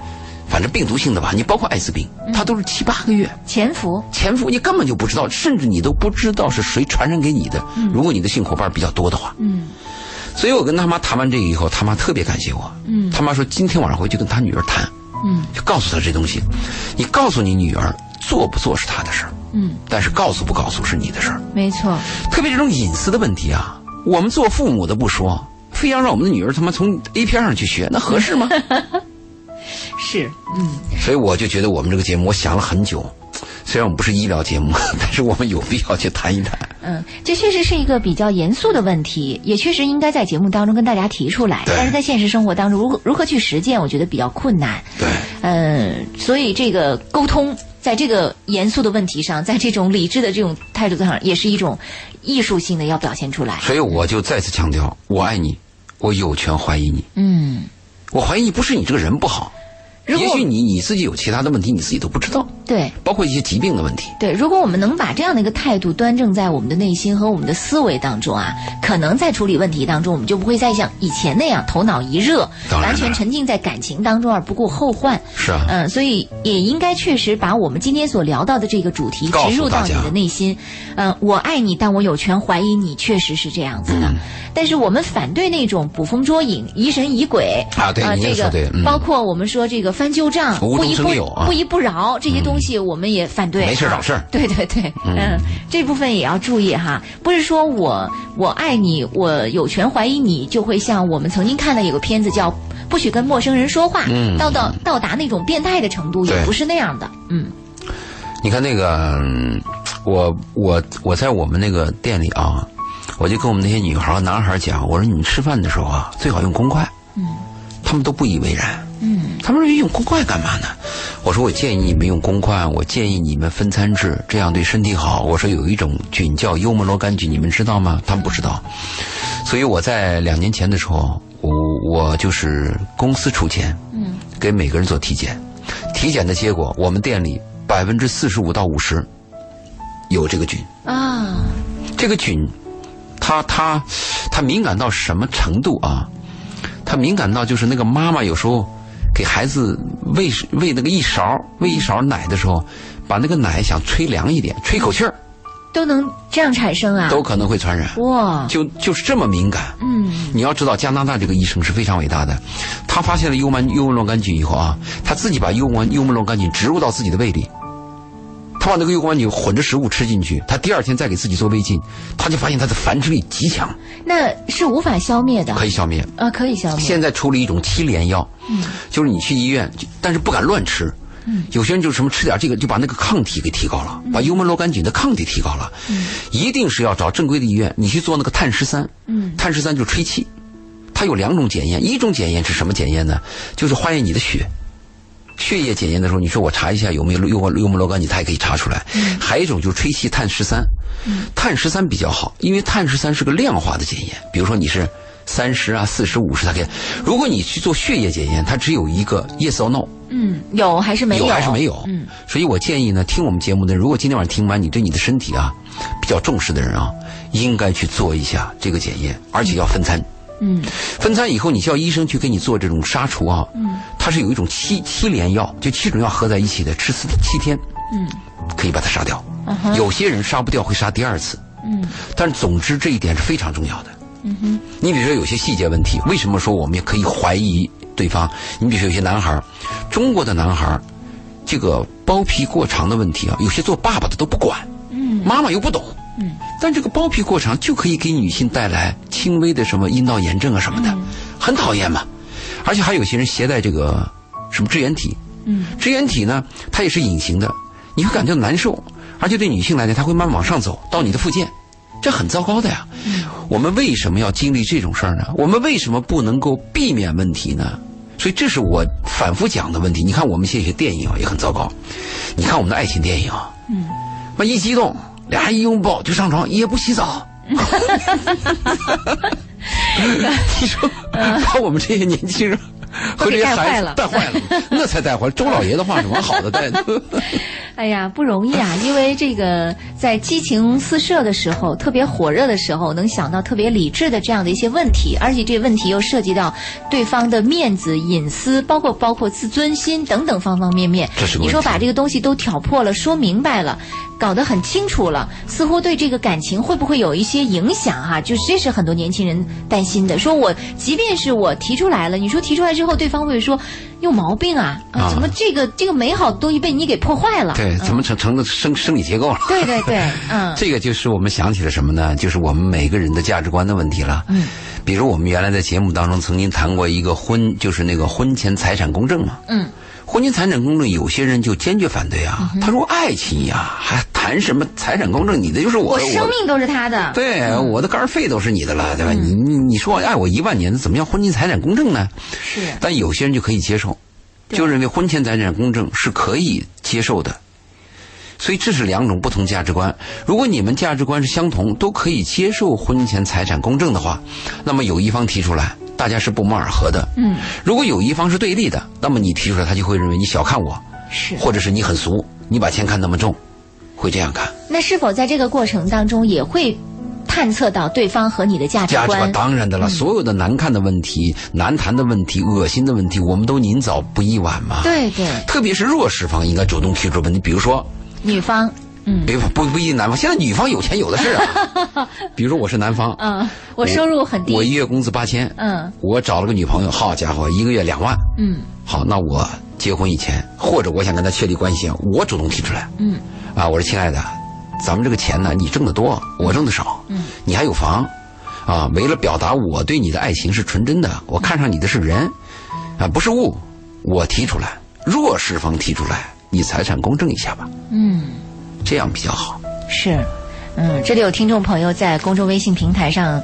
反正病毒性的吧，你包括艾滋病，它都是七八个月潜伏。潜伏，你根本就不知道，甚至你都不知道是谁传染给你的。如果你的性伙伴比较多的话，嗯所以我跟他妈谈完这个以后，他妈特别感谢我。嗯他妈说今天晚上回去跟他女儿谈，嗯就告诉他这东西，你告诉你女儿做不做是他的事儿，嗯，但是告诉不告诉是你的事儿。没错。特别这种隐私的问题啊，我们做父母的不说，非要让我们的女儿他妈从 A 片上去学，那合适吗？是，嗯，所以我就觉得我们这个节目，我想了很久，虽然我们不是医疗节目，但是我们有必要去谈一谈。嗯，这确实是一个比较严肃的问题，也确实应该在节目当中跟大家提出来。但是在现实生活当中，如何如何去实践，我觉得比较困难。对，嗯，所以这个沟通，在这个严肃的问题上，在这种理智的这种态度上，也是一种艺术性的要表现出来。所以我就再次强调，我爱你，我有权怀疑你，嗯，我怀疑不是你这个人不好，也许你你自己有其他的问题，你自己都不知道，对。包括一些疾病的问题。对，如果我们能把这样的一个态度端正在我们的内心和我们的思维当中啊，可能在处理问题当中，我们就不会再像以前那样头脑一热，完全沉浸在感情当中而不顾后患。是啊，嗯，所以也应该确实把我们今天所聊到的这个主题植入到你的内心。嗯，我爱你，但我有权怀疑你，确实是这样子的。嗯但是我们反对那种捕风捉影、疑神疑鬼啊对你这个对嗯包括我们说这个翻旧账、不依不不依不饶这些东西，我们也反对。啊。没事找事儿。对对对，嗯，这部分也要注意哈，不是说我我爱你，我有权怀疑你，就会像我们曾经看的有个片子叫《不许跟陌生人说话》，嗯。到到到达那种变态的程度，也不是那样的，嗯。你看那个，嗯我我我在我们那个店里啊，我就跟我们那些女孩和男孩讲，我说你们吃饭的时候啊，最好用公筷。嗯他们都不以为然。嗯他们说用公筷干嘛呢？我说我建议你们用公筷，我建议你们分餐制，这样对身体好。我说有一种菌叫幽门螺杆菌，你们知道吗？他们不知道。所以我在两年前的时候，我我就是公司出钱嗯给每个人做体检，体检的结果，我们店里百分之四十五到五十有这个菌。啊，这个菌，它它它敏感到什么程度啊？它敏感到就是那个妈妈有时候给孩子喂喂那个一勺喂一勺奶的时候，把那个奶想吹凉一点，吹口气儿。都能这样产生啊？都可能会传染，哇，就就是这么敏感。嗯。你要知道，加拿大这个医生是非常伟大的，他发现了幽门幽门螺杆菌以后啊，他自己把幽门幽门螺杆菌植入到自己的胃里，他把那个幽门螺杆菌混着食物吃进去，他第二天再给自己做胃镜，他就发现他的繁殖力极强，那是无法消灭的，可以消灭。啊，可以消灭。现在出了一种七联药，就是你去医院，但是不敢乱吃。嗯有些人就是什么吃点这个，就把那个抗体给提高了，把幽门螺杆菌的抗体提高了。嗯一定是要找正规的医院，你去做那个碳十三。嗯碳十三就是吹气，它有两种检验，一种检验是什么检验呢？就是化验你的血。血液检验的时候，你说我查一下有没有幽门幽门螺杆菌，它也可以查出来。还有一种就是吹气碳十三，碳十三比较好，因为碳十三是个量化的检验。比如说你是三十啊、四十、五十，它可以。如果你去做血液检验，它只有一个 yes or no，嗯，有还是没有？有还是没有？嗯，所以我建议呢，听我们节目的人，如果今天晚上听完，你对你的身体啊比较重视的人啊，应该去做一下这个检验，而且要分餐。嗯分餐以后，你叫医生去给你做这种杀除啊，嗯。它是有一种七七连药，就七种药合在一起的，吃四七天嗯。可以把它杀掉。嗯哼。有些人杀不掉会杀第二次，嗯。但是总之这一点是非常重要的。嗯哼。你比如说有些细节问题，为什么说我们也可以怀疑对方？你比如说有些男孩儿，中国的男孩儿，这个包皮过长的问题啊，有些做爸爸的都不管，嗯。妈妈又不懂，嗯，但这个包皮过长就可以给女性带来轻微的什么阴道炎症啊什么的，很讨厌嘛。而且还有些人携带这个什么支原体，嗯支原体呢，它也是隐形的，你会感觉到难受，而且对女性来讲，它会慢慢往上走到你的附件，这很糟糕的呀。我们为什么要经历这种事儿呢？我们为什么不能够避免问题呢？所以这是我反复讲的问题。你看我们现在有些电影啊也很糟糕，你看我们的爱情电影啊，嗯，那一激动，俩人一拥抱就上床，也不洗澡。你说把我们这些年轻人 和这些孩子带坏了，那才带坏了。周老爷的话是往好的带的。哎呀，不容易啊！因为这个在激情四射的时候，特别火热的时候，能想到特别理智的这样的一些问题，而且这问题又涉及到对方的面子、隐私，包括包括自尊心等等方方面面。你说把这个东西都挑破了，说明白了。搞得很清楚了，似乎对这个感情会不会有一些影响哈、就是这是很多年轻人担心的。说我即便是我提出来了，你说提出来之后，对方会说有毛病啊啊，啊怎么这个这个美好的东西被你给破坏了？对，怎么成成了生生理结构了？对对对，嗯，这个就是我们想起了什么呢？就是我们每个人的价值观的问题了。嗯，比如我们原来在节目当中曾经谈过一个婚，就是那个婚前财产公证嘛。嗯，婚前财产公证，有些人就坚决反对啊。他说爱情呀，还谈谈什么财产公证？你的就是我的我，生命都是他的。对，我的肝儿肺都是你的了，对吧？你你你说爱我一万年，怎么叫婚前财产公证呢？是，但有些人就可以接受，就认为婚前财产公证是可以接受的。所以这是两种不同价值观。如果你们价值观是相同，都可以接受婚前财产公证的话，那么有一方提出来，大家是不谋而合的。嗯，如果有一方是对立的，那么你提出来，他就会认为你小看我，是。或者是你很俗，你把钱看那么重，会这样看。那是否在这个过程当中也会探测到对方和你的价值价值观观？当然的了，所有的难看的问题、难谈的问题、恶心的问题，我们都宁早不宜晚嘛。对对，特别是弱势方应该主动提出问题，比如说，女方，嗯。别不不一定男方，现在女方有钱有的是啊。比如我是男方，嗯，我收入很低，我一月工资八千，嗯。我找了个女朋友，好家伙，一个月两万。嗯。好，那我结婚以前，或者我想跟她确立关系，我主动提出来。嗯。啊，我说亲爱的，咱们这个钱呢，你挣得多，我挣得少，嗯，你还有房，啊，为了表达我对你的爱情是纯真的，我看上你的是人，啊，不是物，我提出来，弱势方提出来，你财产公证一下吧，嗯，这样比较好。是，嗯，这里有听众朋友在公众微信平台上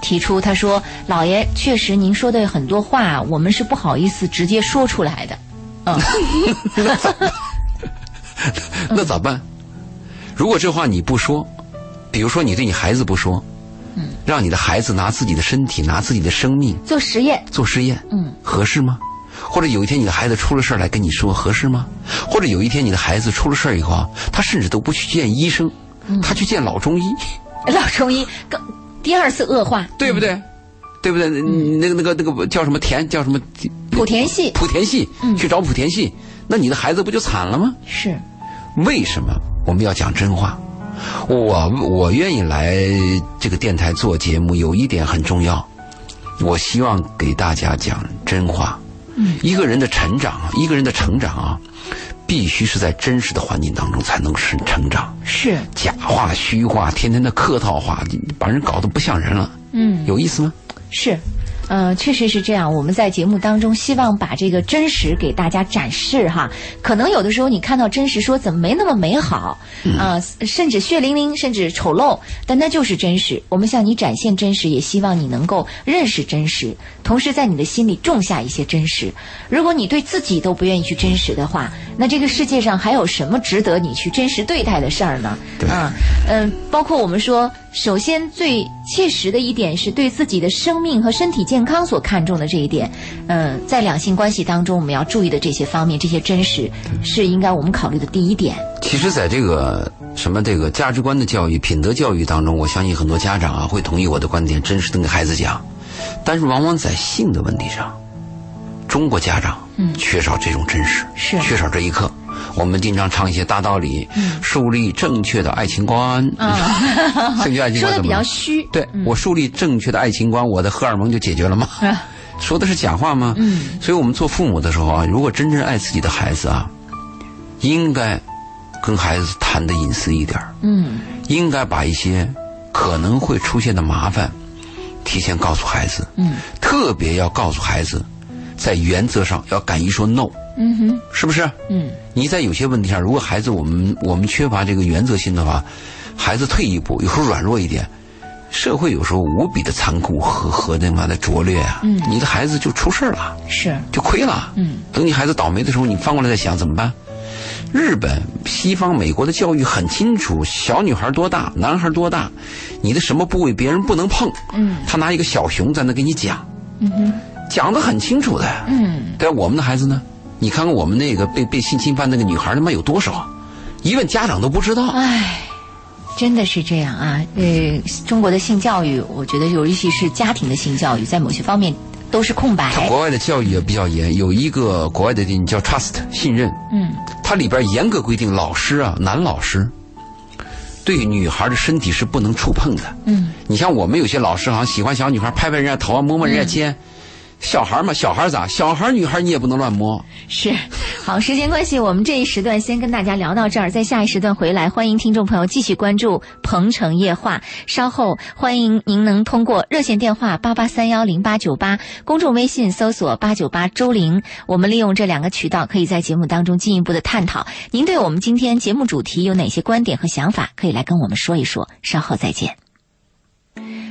提出，他说：“老爷，确实您说的很多话，我们是不好意思直接说出来的。”嗯，那咋办？如果这话你不说，比如说你对你孩子不说，嗯，让你的孩子拿自己的身体，拿自己的生命做实验，做实验，嗯，合适吗？或者有一天你的孩子出了事儿来跟你说合适吗？或者有一天你的孩子出了事儿以后啊，他甚至都不去见医生，嗯他去见老中医，老中医更第二次恶化，对不对？对不对？嗯那个那个那个叫什么田叫什么莆田系莆田系，嗯去找莆田系，那你的孩子不就惨了吗？是，为什么我们要讲真话？我我愿意来这个电台做节目，有一点很重要，我希望给大家讲真话。嗯，一个人的成长啊，一个人的成长啊，必须是在真实的环境当中才能是成长。是，假话、虚话，天天的客套话，把人搞得不像人了，嗯，有意思吗？是，呃，确实是这样。我们在节目当中希望把这个真实给大家展示哈。可能有的时候你看到真实，说怎么没那么美好啊、甚至血淋淋，甚至丑陋，但那就是真实。我们向你展现真实，也希望你能够认识真实，同时在你的心里种下一些真实。如果你对自己都不愿意去真实的话，那这个世界上还有什么值得你去真实对待的事儿呢？对啊，嗯、包括我们说，首先最切实的一点是对自己的生命和身体健康所看重的这一点。嗯、在两性关系当中，我们要注意的这些方面，这些真实是应该我们考虑的第一点。其实，在这个什么这个价值观的教育、品德教育当中，我相信很多家长啊会同意我的观点，真实的给孩子讲。但是，往往在性的问题上，中国家长嗯缺少这种真实，是缺少这一课。我们经常唱一些大道理，树立正确的爱情观。正确爱情嗯说的比观怎么了？较虚，对、我树立正确的爱情观，我的荷尔蒙就解决了吗？啊 说的是假话吗？嗯，所以我们做父母的时候啊，如果真正爱自己的孩子啊，应该跟孩子谈的隐私一点儿。嗯。应该把一些可能会出现的麻烦提前告诉孩子，嗯。特别要告诉孩子，在原则上要敢于说 no，嗯哼是不是？嗯你在有些问题上，如果孩子我们我们缺乏这个原则性的话，孩子退一步，有时候软弱一点，社会有时候无比的残酷和和那妈的拙劣啊，嗯你的孩子就出事儿了。是就亏了。嗯，等你孩子倒霉的时候，你翻过来再想怎么办？日本、西方、美国的教育很清楚，小女孩多大，男孩多大，你的什么部位别人不能碰。嗯他拿一个小熊在那给你讲，嗯哼讲得很清楚的。嗯但我们的孩子呢？你看看我们那个被被性侵犯那个女孩，他妈有多少？一问家长都不知道。唉。真的是这样啊！呃，中国的性教育，我觉得尤其是家庭的性教育，在某些方面都是空白。国外的教育也比较严，有一个国外的电影叫 Trust 信任，嗯它里边严格规定，老师啊，男老师对女孩的身体是不能触碰的。嗯你像我们有些老师好像喜欢小女孩拍拍人家头啊，摸摸人家肩，小孩嘛，小孩咋？小孩女孩你也不能乱摸。是，好，时间关系，我们这一时段先跟大家聊到这儿，在下一时段回来，欢迎听众朋友继续关注《鹏城夜话》。稍后欢迎您能通过热线电话八八三幺零八九八，公众微信搜索八九八周玲，我们利用这两个渠道，可以在节目当中进一步的探讨。您对我们今天节目主题有哪些观点和想法，可以来跟我们说一说。稍后再见。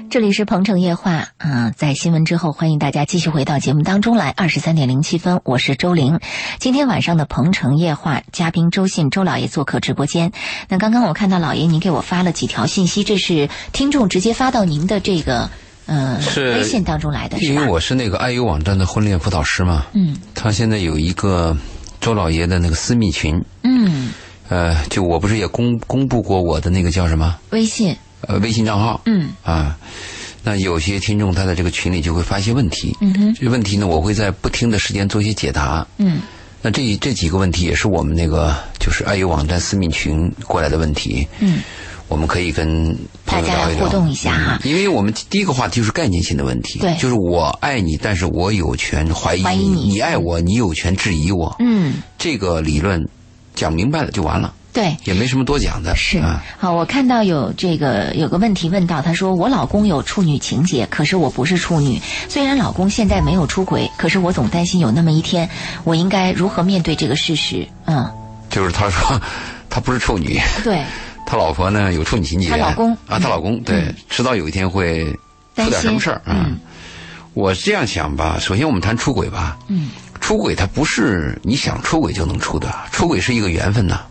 这里是鹏城夜话，啊，在新闻之后，欢迎大家继续回到节目当中来。二十三点零七分，我是周玲。今天晚上的鹏城夜话，嘉宾周信周老爷做客直播间。那刚刚我看到老爷您给我发了几条信息，这是听众直接发到您的这个呃是微信当中来的，因为？我是那个爱优网站的婚恋辅导师嘛，嗯他现在有一个周老爷的那个私密群，嗯，呃，就我不是也公公布过我的那个叫什么微信，呃微信账号，嗯。啊，那有些听众他在这个群里就会发一些问题，嗯哼，这个问题呢，我会在不停的时间做一些解答。嗯。那这这几个问题也是我们那个就是爱优网站私密群过来的问题，嗯，我们可以跟朋友大家聊。一聊，互动一下哈。嗯因为我们第一个话题就是概念性的问题，对。就是我爱你，但是我有权怀疑怀疑你。你爱我，你有权质疑我，嗯，这个理论讲明白了就完了，对。也没什么多讲的，是啊，好，我看到有这个有个问题问到，他说我老公有处女情节，可是我不是处女。虽然老公现在没有出轨，可是我总担心有那么一天，我应该如何面对这个事实？嗯，就是他说 他不是处女，对，他老婆呢有处女情节，她老公啊，她老公对，迟早有一天会出点什么事儿啊。嗯我是这样想吧，首先我们谈出轨吧，嗯，出轨它不是你想出轨就能出的，出轨是一个缘分呐。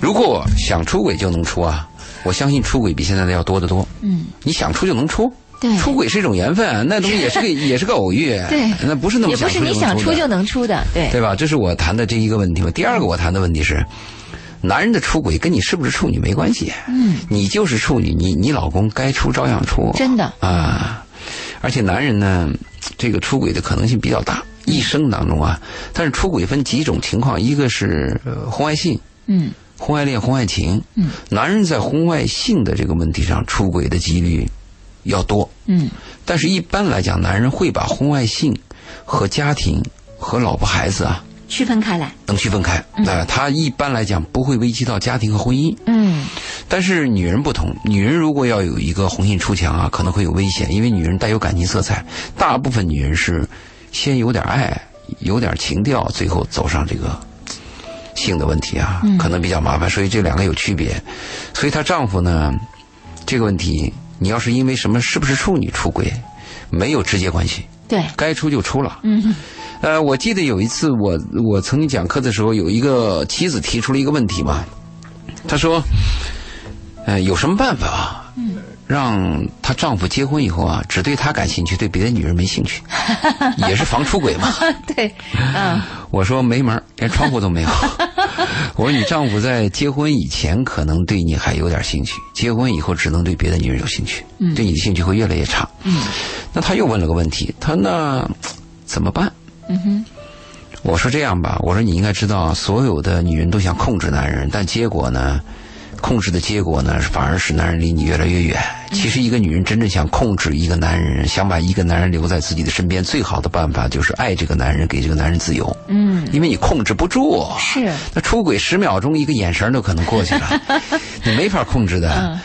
如果想出轨就能出啊，我相信出轨比现在的要多得多。嗯，你想出就能出，对出轨是一种缘分，那东西也是个也是个偶遇，对那不是那么也不是你想出就能出的，对，对吧？这是我谈的这一个问题嘛。第二个我谈的问题是，男人的出轨跟你是不是处女没关系。嗯，你就是处女，你你老公该出照样出。真的，啊，而且男人呢，这个出轨的可能性比较大，一生当中啊。但是出轨分几种情况，一个是呃婚外性、嗯婚外恋、婚外情。嗯，男人在婚外性的这个问题上出轨的几率要多，嗯但是一般来讲，男人会把婚外性和家庭和老婆孩子啊区分开来，能区分开。啊、他一般来讲不会危及到家庭和婚姻。嗯但是女人不同，女人如果要有一个红杏出墙啊，可能会有危险，因为女人带有感情色彩。大部分女人是先有点爱，有点情调，最后走上这个性的问题啊，可能比较麻烦。所以这两个有区别。所以她丈夫呢，这个问题，你要是因为什么是不是处女出轨，没有直接关系，对，该出就出了。嗯呃，我记得有一次我我曾经讲课的时候，有一个妻子提出了一个问题嘛，她说，呃，有什么办法啊？嗯，让她丈夫结婚以后啊，只对她感兴趣，对别的女人没兴趣，也是防出轨嘛。对，嗯我说没门儿连窗户都没有。我说你丈夫在结婚以前可能对你还有点兴趣，结婚以后只能对别的女人有兴趣，对你的兴趣会越来越差。嗯，那他又问了个问题，他说那怎么办？嗯哼，我说这样吧，我说你应该知道，所有的女人都想控制男人，但结果呢，控制的结果呢，反而使男人离你越来越远。其实，一个女人真正想控制一个男人，想把一个男人留在自己的身边，最好的办法就是爱这个男人，给这个男人自由，嗯因为你控制不住。是，那出轨十秒钟，一个眼神都可能过去了，你没法控制的。嗯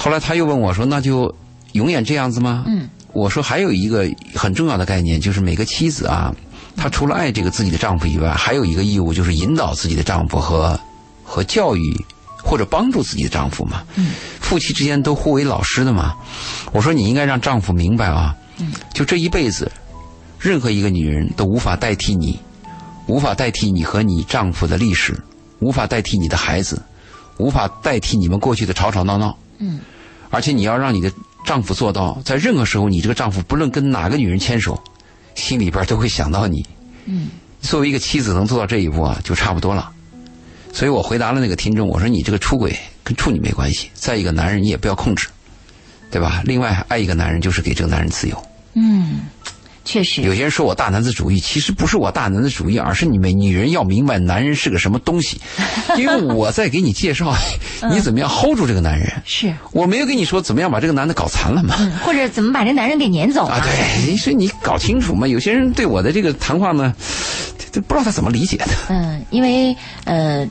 后来他又问我说：“那就永远这样子吗？”嗯我说还有一个很重要的概念，就是每个妻子啊，她除了爱这个自己的丈夫以外，还有一个义务就是引导自己的丈夫和和教育或者帮助自己的丈夫嘛。嗯，夫妻之间都互为老师的嘛。我说你应该让丈夫明白啊，嗯，就这一辈子，任何一个女人都无法代替你，无法代替你和你丈夫的历史，无法代替你的孩子，无法代替你们过去的吵吵闹闹。嗯而且你要让你的丈夫做到，在任何时候，你这个丈夫不论跟哪个女人牵手，心里边都会想到你。嗯作为一个妻子能做到这一步啊，就差不多了。所以我回答了那个听众，我说你这个出轨跟处女没关系。再一个，男人你也不要控制，对吧？另外，爱一个男人就是给这个男人自由。嗯，确实，有些人说我大男子主义，其实不是我大男子主义，而是你们女人要明白男人是个什么东西。因为我在给你介绍你怎么样 hold 住这个男人，是，我没有跟你说怎么样把这个男的搞残了嘛。嗯，或者怎么把这男人给撵走啊，对，所以你搞清楚嘛。有些人对我的这个谈话呢，这不知道他怎么理解的。嗯，因为呃，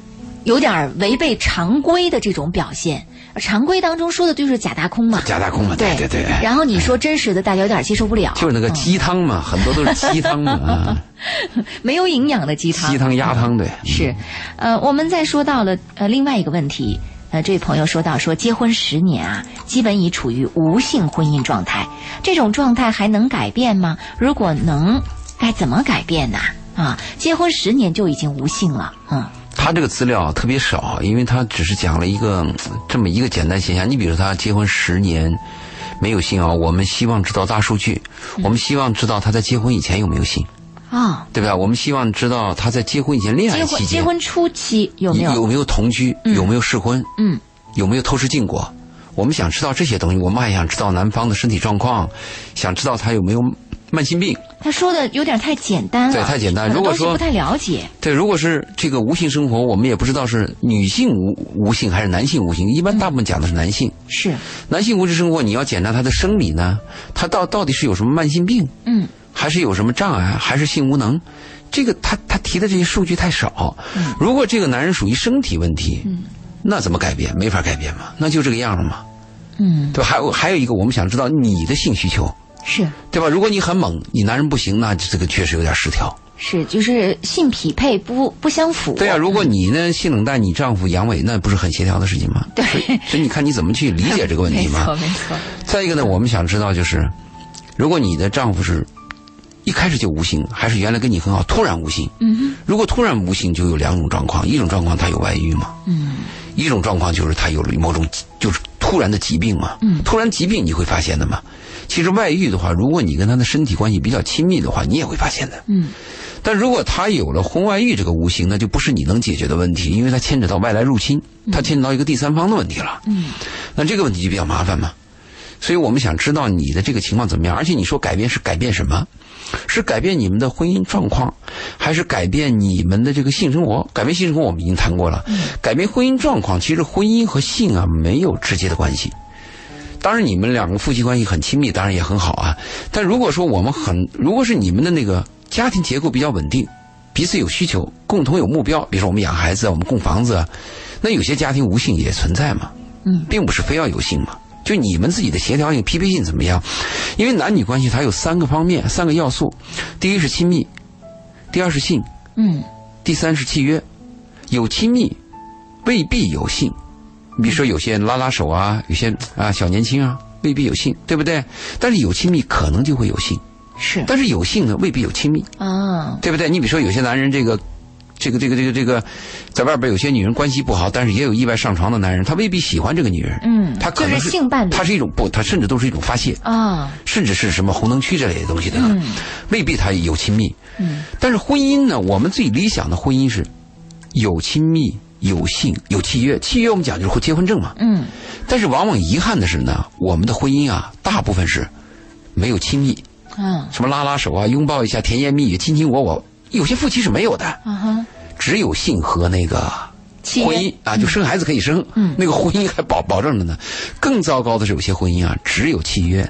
有点违背常规的这种表现。常规当中说的就是假大空嘛，假大空嘛，对对对。然后你说真实的，大家有点接受不了。就是那个鸡汤嘛，很多都是鸡汤嘛，没有营养的鸡汤。鸡汤鸭汤对。是，呃，我们再说到了呃另外一个问题，呃，这位朋友说到说结婚十年啊，基本已处于无性婚姻状态，这种状态还能改变吗？如果能，该怎么改变呢？啊，结婚十年就已经无性了，嗯。他这个资料特别少，因为他只是讲了一个 这么一个简单现象。你比如他结婚十年没有性啊，我们希望知道大数据，我们希望知道他在结婚以前有没有性啊，对吧？我们希望知道他在结婚以前恋爱期间，结婚初期有没有有没有同居，有没有试婚，嗯，有没有偷吃禁果？我们想知道这些东西，我们还想知道男方的身体状况，想知道他有没有。慢性病，他说的有点太简单了，对，太简单。如果说不太了解，对，如果是这个无性生活，我们也不知道是女性无无性还是男性无性。一般大部分讲的是男性，是男性无性生活，你要检查他的生理呢，他到到底是有什么慢性病，嗯，还是有什么障碍，还是性无能？这个他他提的这些数据太少。如果这个男人属于身体问题，嗯，那怎么改变？没法改变嘛，那就这个样了嘛，嗯，对吧？还有还有一个，我们想知道你的性需求。是对吧？如果你很猛，你男人不行，那这个确实有点失调。是，就是性匹配不不相符。对啊，如果你呢性冷淡，你丈夫阳痿，那不是很协调的事情吗？对。所以你看你怎么去理解这个问题嘛？没错，没错。再一个呢，我们想知道就是，如果你的丈夫是一开始就无性，还是原来跟你很好，突然无性？嗯如果突然无性，就有两种状况，一种状况他有外遇嘛。嗯。一种状况就是他有了某种就是突然的疾病嘛。嗯。突然疾病你会发现的嘛。其实外遇的话，如果你跟他的身体关系比较亲密的话，你也会发现的。嗯，但如果他有了婚外遇这个无形，那就不是你能解决的问题，因为他牵扯到外来入侵，他牵扯到一个第三方的问题了。嗯，那这个问题就比较麻烦嘛。所以我们想知道你的这个情况怎么样，而且你说改变是改变什么？是改变你们的婚姻状况，还是改变你们的这个性生活？改变性生活我们已经谈过了。嗯，改变婚姻状况，其实婚姻和性啊没有直接的关系。当然，你们两个夫妻关系很亲密，当然也很好啊。但如果说我们很，如果是你们的那个家庭结构比较稳定，彼此有需求，共同有目标，比如说我们养孩子，我们供房子，那有些家庭无性也存在嘛。嗯，并不是非要有性嘛。就你们自己的协调性、匹配性怎么样？因为男女关系它有三个方面、三个要素：第一是亲密，第二是性，嗯，第三是契约。有亲密未必有性。你比如说，有些拉拉手啊，有些啊小年轻啊，未必有性，对不对？但是有亲密可能就会有性，是。但是有性呢，未必有亲密啊，对不对？你比如说，有些男人这个，这个，这个，这个，这个，在外边有些女人关系不好，但是也有意外上床的男人，他未必喜欢这个女人，嗯，他可能是性伴侣，他是一种不，他甚至都是一种发泄啊，甚至是什么红灯区这类的东西，的，嗯？未必他有亲密，嗯，但是婚姻呢，我们最理想的婚姻是有亲密。有性有契约，契约我们讲就是结婚证嘛。嗯。但是往往遗憾的是呢，我们的婚姻啊，大部分是没有亲密。嗯。什么拉拉手啊，拥抱一下，甜言蜜语，卿卿我我，有些夫妻是没有的。只有性和那个婚姻啊，就生孩子可以生。嗯。那个婚姻还保保证着呢。更糟糕的是，有些婚姻啊，只有契约，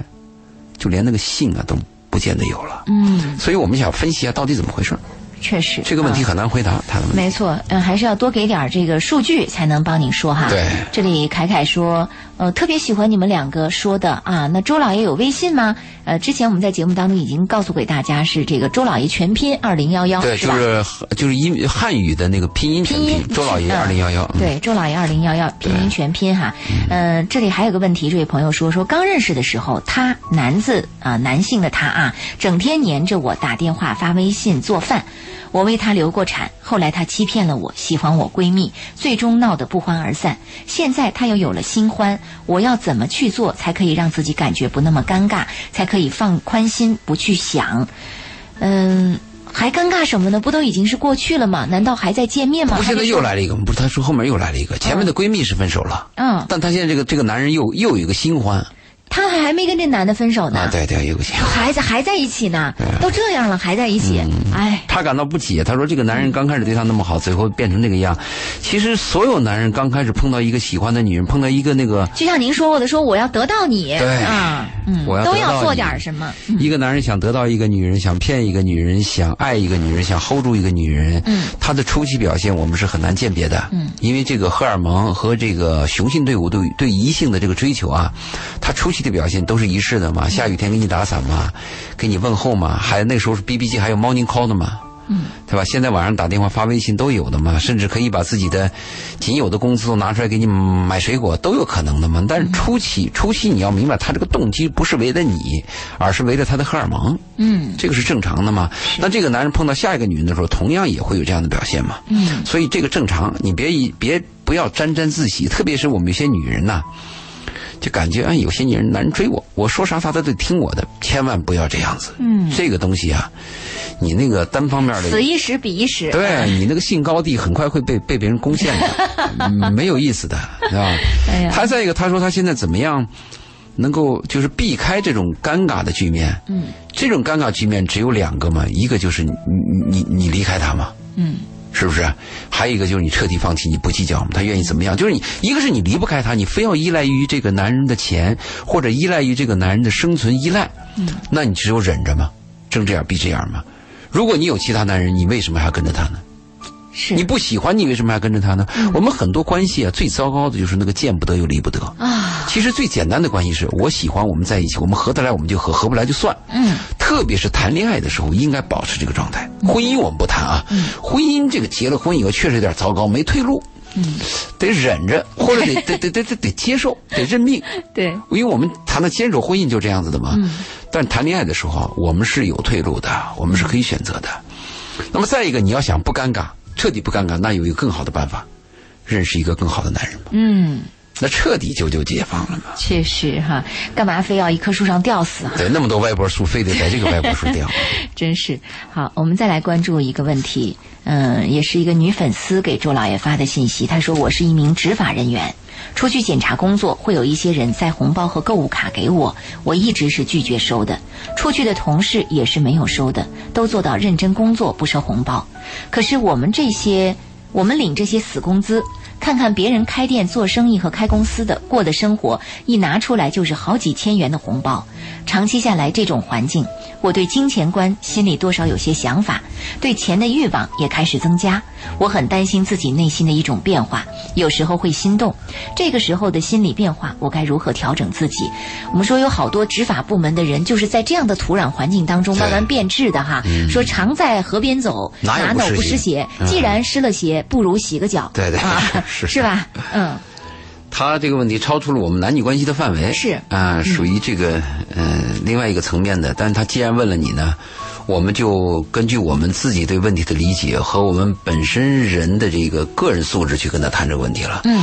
就连那个性啊都不见得有了。嗯。所以我们想分析一下到底怎么回事。确实，这个问题很难回答。他的没错，嗯，还是要多给点这个数据，才能帮你说哈。对，这里凯凯说，呃，特别喜欢你们两个说的啊。那周老爷有微信吗？呃，之前我们在节目当中已经告诉给大家，是这个周老爷全拼二零幺幺，对，就是就是英汉语的那个拼音全拼，周老爷二零幺幺。对，周老爷二零幺幺拼音全拼哈。嗯，这里还有个问题，这位朋友说说刚认识的时候，他男子啊，男性的他啊，整天黏着我打电话、发微信、做饭。我为他流过产，后来他欺骗了我，喜欢我闺蜜，最终闹得不欢而散。现在他又有了新欢，我要怎么去做才可以让自己感觉不那么尴尬，才可以放宽心不去想？嗯，还尴尬什么呢？不都已经是过去了吗？难道还在见面吗？不，现在又来了一个，不是他说后面又来了一个，前面的闺蜜是分手了，嗯，但他现在这个这个男人又又有一个新欢。他还没跟这男的分手呢，啊，对对，有个情况。还在还在一起呢，都这样了还在一起，哎，他感到不解，他说：“这个男人刚开始对他那么好，最后变成这个样。其实所有男人刚开始碰到一个喜欢的女人，碰到一个那个就像您说过的，说我要得到你，对。啊，嗯，我要都要做点什么，一个男人想得到一个女人，想骗一个女人，想爱一个女人，想 hold 住一个女人，嗯，他的初期表现我们是很难鉴别的，嗯，因为这个荷尔蒙和这个雄性队伍对对异性的这个追求啊，他初期的表现都是一致的嘛，下雨天给你打伞嘛，给你问候嘛，还那时候是 B B 机还有 morning call 的嘛。嗯，对吧？现在晚上打电话发微信都有的嘛，甚至可以把自己的仅有的工资都拿出来给你买水果，都有可能的嘛。但是初期，初期你要明白，他这个动机不是为了你，而是为了他的荷尔蒙。嗯这个是正常的嘛？那这个男人碰到下一个女人的时候，同样也会有这样的表现嘛？嗯，所以这个正常，你别一别不要沾沾自喜，特别是我们有些女人呐、就感觉哎，有些女人男人追我，我说啥他都得听我的，千万不要这样子。嗯这个东西啊，你那个单方面的此一时彼一时，对你那个性高地很快会被被别人攻陷的，嗯 没有意思的，是吧？哎呀他再一个，他说他现在怎么样能够就是避开这种尴尬的局面？嗯这种尴尬局面只有两个嘛，一个就是你你你你离开他嘛，嗯是不是？还有一个就是你彻底放弃，你不计较嘛，他愿意怎么样？就是你一个是你离不开他，你非要依赖于这个男人的钱，或者依赖于这个男人的生存依赖，嗯，那你只有忍着嘛，睁只眼闭只眼嘛。如果你有其他男人，你为什么还要跟着他呢？是你不喜欢，你为什么还要跟着他呢？我们很多关系啊，最糟糕的就是那个见不得又离不得。啊，其实最简单的关系是我喜欢，我们在一起，我们合得来我们就合，合不来就算。嗯特别是谈恋爱的时候，应该保持这个状态。婚姻我们不谈啊，婚姻这个结了婚以后确实有点糟糕，没退路，嗯，得忍着，或者得 得得得得得接受，得认命。对，因为我们谈的坚守婚姻就这样子的嘛。嗯但谈恋爱的时候啊，我们是有退路的，我们是可以选择的。那么再一个，你要想不尴尬，彻底不尴尬，那有一个更好的办法，认识一个更好的男人吧，嗯，那彻底就就解放了嘛。确实哈，干嘛非要一棵树上吊死啊？对，那么多歪脖树，非得在这个歪脖树吊。真是好，我们再来关注一个问题，嗯，也是一个女粉丝给周老爷发的信息，她说：“我是一名执法人员，出去检查工作，会有一些人塞红包和购物卡给我，我一直是拒绝收的。出去的同事也是没有收的，都做到认真工作，不收红包。可是我们这些，我们领这些死工资。”看看别人开店做生意和开公司的过的生活，一拿出来就是好几千元的红包。长期下来，这种环境，我对金钱观心里多少有些想法，对钱的欲望也开始增加。我很担心自己内心的一种变化，有时候会心动。这个时候的心理变化，我该如何调整自己？我们说有好多执法部门的人就是在这样的土壤环境当中慢慢变质的哈。说常在河边走，哪有不湿哪有不湿鞋鞋？既然湿了鞋，不如洗个脚。对对啊，是是吧？嗯，他这个问题超出了我们男女关系的范围，是啊、属于这个呃另外一个层面的。但是他既然问了你呢，我们就根据我们自己对问题的理解和我们本身人的这个个人素质去跟他谈这个问题了。嗯，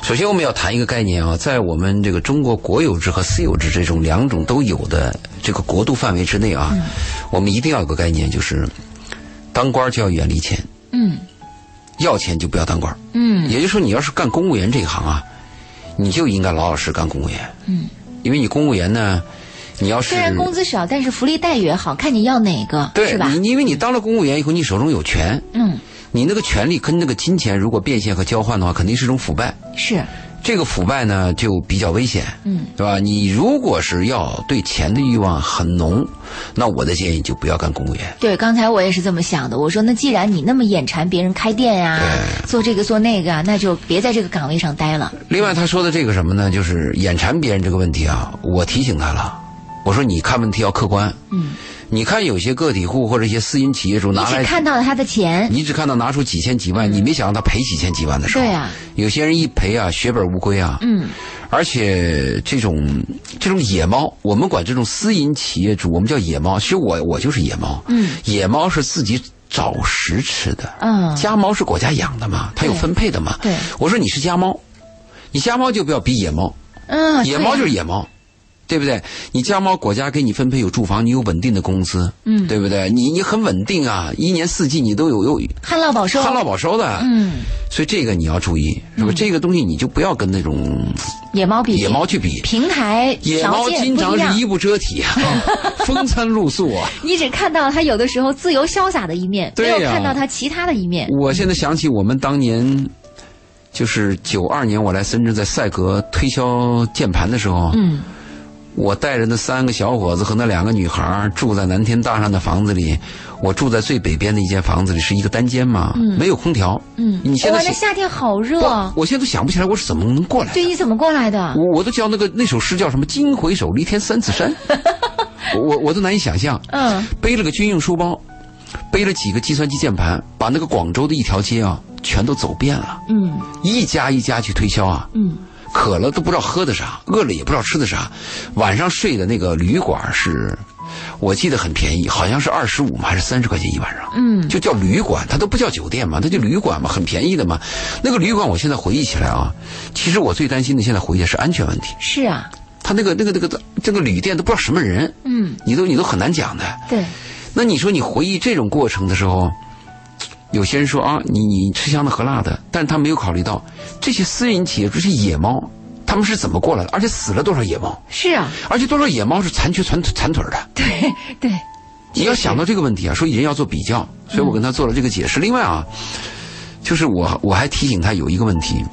首先我们要谈一个概念啊，在我们这个中国国有制和私有制这种两种都有的这个国度范围之内啊，我们一定要有个概念，就是当官就要远离钱，嗯要钱就不要当官。嗯也就是说，你要是干公务员这一行啊，你就应该老老实实干公务员。嗯，因为你公务员呢，你要是虽然工资少，但是福利待遇也好，看你要哪个，对是吧？你，因为你当了公务员以后，你手中有权，嗯，你那个权利跟那个金钱如果变现和交换的话，肯定是一种腐败。是，这个腐败呢，就比较危险，嗯，对吧？你如果是要对钱的欲望很浓，那我的建议就不要干公务员。对。刚才我也是这么想的，我说那既然你那么眼馋别人开店呀、对做这个做那个啊，那就别在这个岗位上待了。另外，他说的这个什么呢？就是眼馋别人这个问题啊，我提醒他了，我说你看问题要客观，嗯，你看有些个体户或者一些私营企业主拿来你只看到了他的钱，你只看到拿出几千几万，你没想到他赔几千几万的时候，对啊，有些人一赔啊，血本无归啊，嗯，而且这种这种野猫，我们管这种私营企业主，我们叫野猫，其实我我就是野猫，嗯，野猫是自己找食吃的，嗯。家猫是国家养的嘛，它有分配的嘛，对。我说你是家猫，你家猫就不要比野猫，嗯，野猫就是野猫。对不对？你家猫国家给你分配有住房，你有稳定的工资，嗯对不对？你你很稳定啊，一年四季你都有有旱涝保收，旱涝保收的，嗯，所以这个你要注意，是吧？这个东西你就不要跟那种野猫比野猫去比。平台野猫经常是衣不遮体啊，风餐露宿啊。你只看到它有的时候自由潇洒的一面，没有看到它其他的一面。我现在想起我们当年，就是九二年我来深圳在赛格推销键盘的时候，嗯，我带着那三个小伙子和那两个女孩住在南天大厦的房子里，我住在最北边的一间房子里，是一个单间嘛，没有空调。嗯，你现在夏天好热！我现在都想不起来我是怎么能过来的。对，你怎么过来的？我我都叫那个那首诗叫什么“惊回首，离天三尺山 ”，我我我都难以想象。嗯，背了个军用书包，背了几个计算机键盘，把那个广州的一条街啊全都走遍了，嗯一家一家去推销啊。嗯，渴了都不知道喝的啥，饿了也不知道吃的啥。晚上睡的那个旅馆是，我记得很便宜，好像是二十五嘛，还是三十块钱一晚上。嗯，就叫旅馆，它都不叫酒店嘛，它就旅馆嘛，很便宜的嘛。那个旅馆，我现在回忆起来啊，其实我最担心的现在回忆是安全问题。是啊，他那个那个那个这个旅店都不知道什么人，嗯，你都你都很难讲的。对，那你说你回忆这种过程的时候，有些人说啊，你你吃香的喝辣的，但是他没有考虑到这些私营企业这些野猫，他们是怎么过来的，而且死了多少野猫，是啊，而且多少野猫是残缺残残腿的。对对，你要想到这个问题啊，说人要做比较，所以我跟他做了这个解释。另外啊，就是我我还提醒他有一个问题，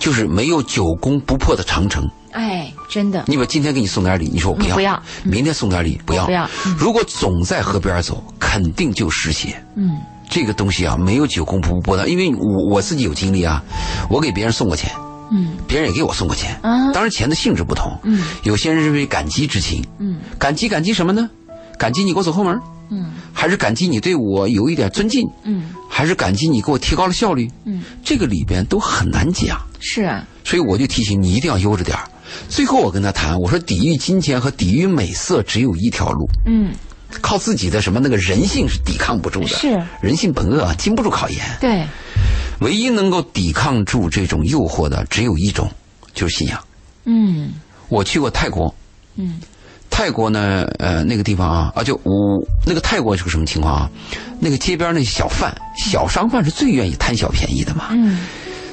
就是没有久攻不破的长城。哎，真的，你把今天给你送点礼，你说我不要，嗯。不要明天送点礼不要，不要。嗯。如果总在河边走，肯定就失血。嗯这个东西啊，没有久攻不破的，因为我我自己有经历啊，我给别人送过钱，嗯。别人也给我送过钱，啊。当然钱的性质不同，嗯。有些人认为感激之情，嗯。感激感激什么呢？感激你给我走后门，嗯。还是感激你对我有一点尊敬，嗯。还是感激你给我提高了效率？嗯，这个里边都很难讲，是啊，所以我就提醒你一定要悠着点儿。最后我跟他谈，我说抵御金钱和抵御美色只有一条路，嗯靠自己的什么那个人性是抵抗不住的，是。人性本恶，经不住考验。对，唯一能够抵抗住这种诱惑的只有一种，就是信仰。嗯。我去过泰国，嗯。泰国呢，呃，那个地方啊，啊，就我那个泰国是个什么情况啊？那个街边那小贩、小商贩是最愿意贪小便宜的嘛。嗯。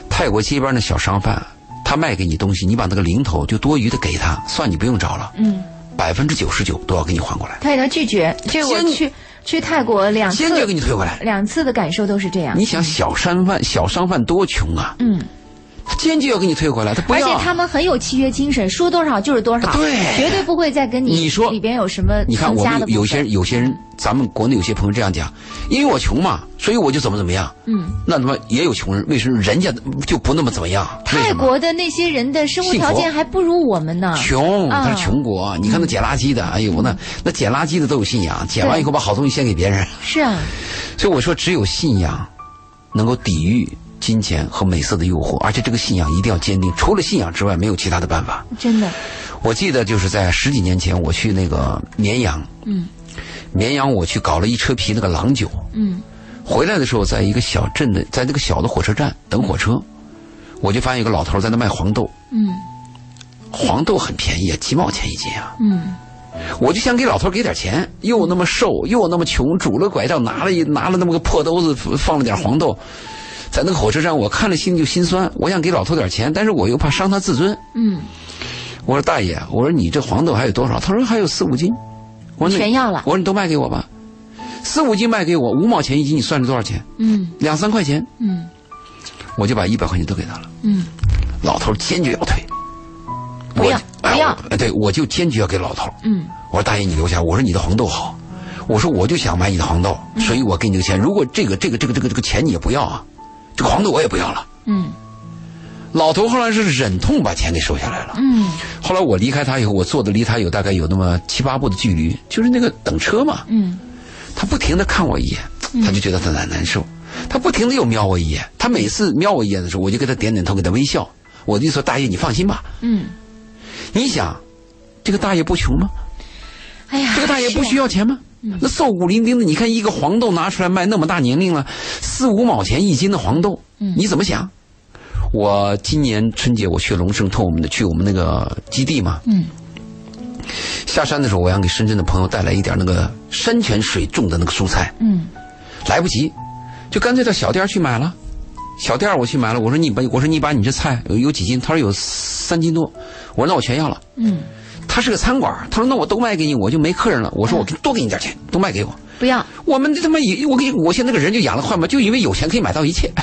泰国街边那小商贩，他卖给你东西，你把那个零头就多余的给他，算你不用找了，嗯，百分之九十九都要给你还过来，他给他拒绝，这我去去泰国两次坚决给你退回来。两次的感受都是这样。你想小商贩、小商贩多穷啊，嗯，他坚决要给你退回来，他不而。且他们很有契约精神，说多少就是多少，对绝对不会再跟你你说里边有什么你看，我们有有些人有些人，咱们国内有些朋友这样讲，因为我穷嘛，所以我就怎么怎么样。嗯，那他妈也有穷人，为什么人家就不那么怎么样？泰？国的那些人的生活条件还不如我们呢。穷，啊他是穷国。你看那捡垃圾的，哎呦，那那捡垃圾的都有信仰，捡完以后把好东西献给别人。是啊，所以我说，只有信仰能够抵御金钱和美色的诱惑，而且这个信仰一定要坚定。除了信仰之外，没有其他的办法。真的。我记得就是在十几年前，我去那个绵阳，嗯绵阳我去搞了一车皮那个郎酒，嗯回来的时候，在一个小镇的，在那个小的火车站等火车，我就发现一个老头在那卖黄豆，嗯黄豆很便宜啊，几毛钱一斤啊。嗯我就想给老头给点钱，又那么瘦，又那么穷，拄了拐杖，拿了一拿了那么个破兜子，放了点黄豆，在那个火车站，我看了心里就心酸。我想给老头点钱，但是我又怕伤他自尊。嗯，我说大爷，我说你这黄豆还有多少？他说还有四五斤。我说那全要了我说你都卖给我吧，四五斤卖给我，五毛钱一斤，你算是多少钱？嗯两三块钱，嗯我就把一百块钱都给他了。嗯，老头坚决要退，不要不要我哎对，我就坚决要给老头。嗯我说大爷你留下，我说你的黄豆好，我说我就想买你的黄豆，嗯所以我给你这个钱。如果这个这个这个这个这个钱你也不要啊，这个黄豆我也不要了。嗯老头后来是忍痛把钱给收下来了。嗯后来我离开他以后，我坐的离他有大概有那么七八步的距离，就是那个等车嘛。嗯他不停的看我一眼，他就觉得他难难受，他不停的又瞄我一眼。他每次瞄我一眼的时候，我就给他点点头，给他微笑。我就说大爷你放心吧，嗯，你想，这个大爷不穷吗？哎呀，这个大爷不需。要钱吗？那瘦骨伶仃的，你看一个黄豆拿出来卖，那么大年龄了，四五毛钱一斤的黄豆，你怎么想？我今年春节我去龙胜托我们的去我们那个基地嘛，嗯下山的时候，我想给深圳的朋友带来一点那个山泉水种的那个蔬菜，嗯来不及，就干脆到小店去买了。小店我去买了，我说你把我说你把你这菜有有几斤？他说有三斤多，我说那我全要了。嗯，他是个餐馆，他说那我都卖给你，我就没客人了。我说我给多给你点钱，都卖给我。不要，我们这他妈以我给我现在这个人就养了坏嘛，就以为有钱可以买到一切。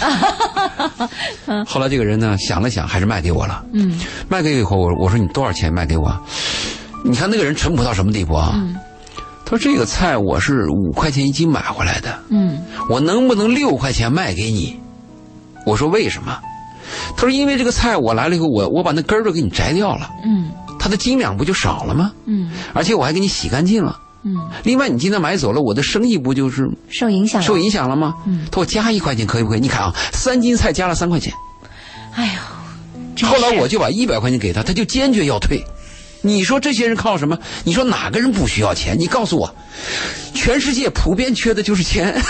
后来这个人呢想了想，还是卖给我了。嗯卖给我以后，我我说你多少钱卖给我？你看那个人淳朴到什么地步啊？嗯他说这个菜我是五块钱一斤买回来的，嗯我能不能六块钱卖给你？我说为什么？他说因为这个菜我来了以后，我我把那根儿都给你摘掉了，嗯它的斤两不就少了吗？嗯而且我还给你洗干净了。嗯，另外，你今天买走了，我的生意不就是受影响了。受影响了吗？嗯他说我加一块钱可以不可以？你看啊，三斤菜加了三块钱。哎呦，后来我就把一百块钱给他，他就坚决要退。你说这些人靠什么？你说哪个人不需要钱？你告诉我，全世界普遍缺的就是钱。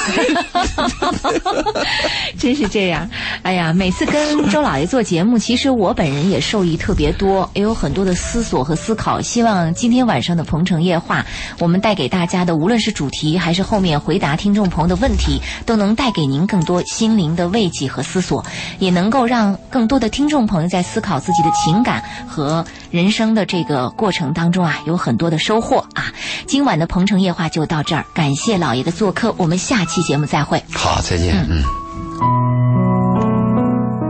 真是这样，哎呀，每次跟周老爷做节目，其实我本人也受益特别多，也有很多的思索和思考。希望今天晚上的《鹏城夜话》，我们带给大家的，无论是主题还是后面回答听众朋友的问题，都能带给您更多心灵的慰藉和思索，也能够让更多的听众朋友在思考自己的情感和人生的这个过程当中啊，有很多的收获啊。今晚的《鹏城夜话就到这儿感谢老爷的做客我们下期节目再会。好再见嗯。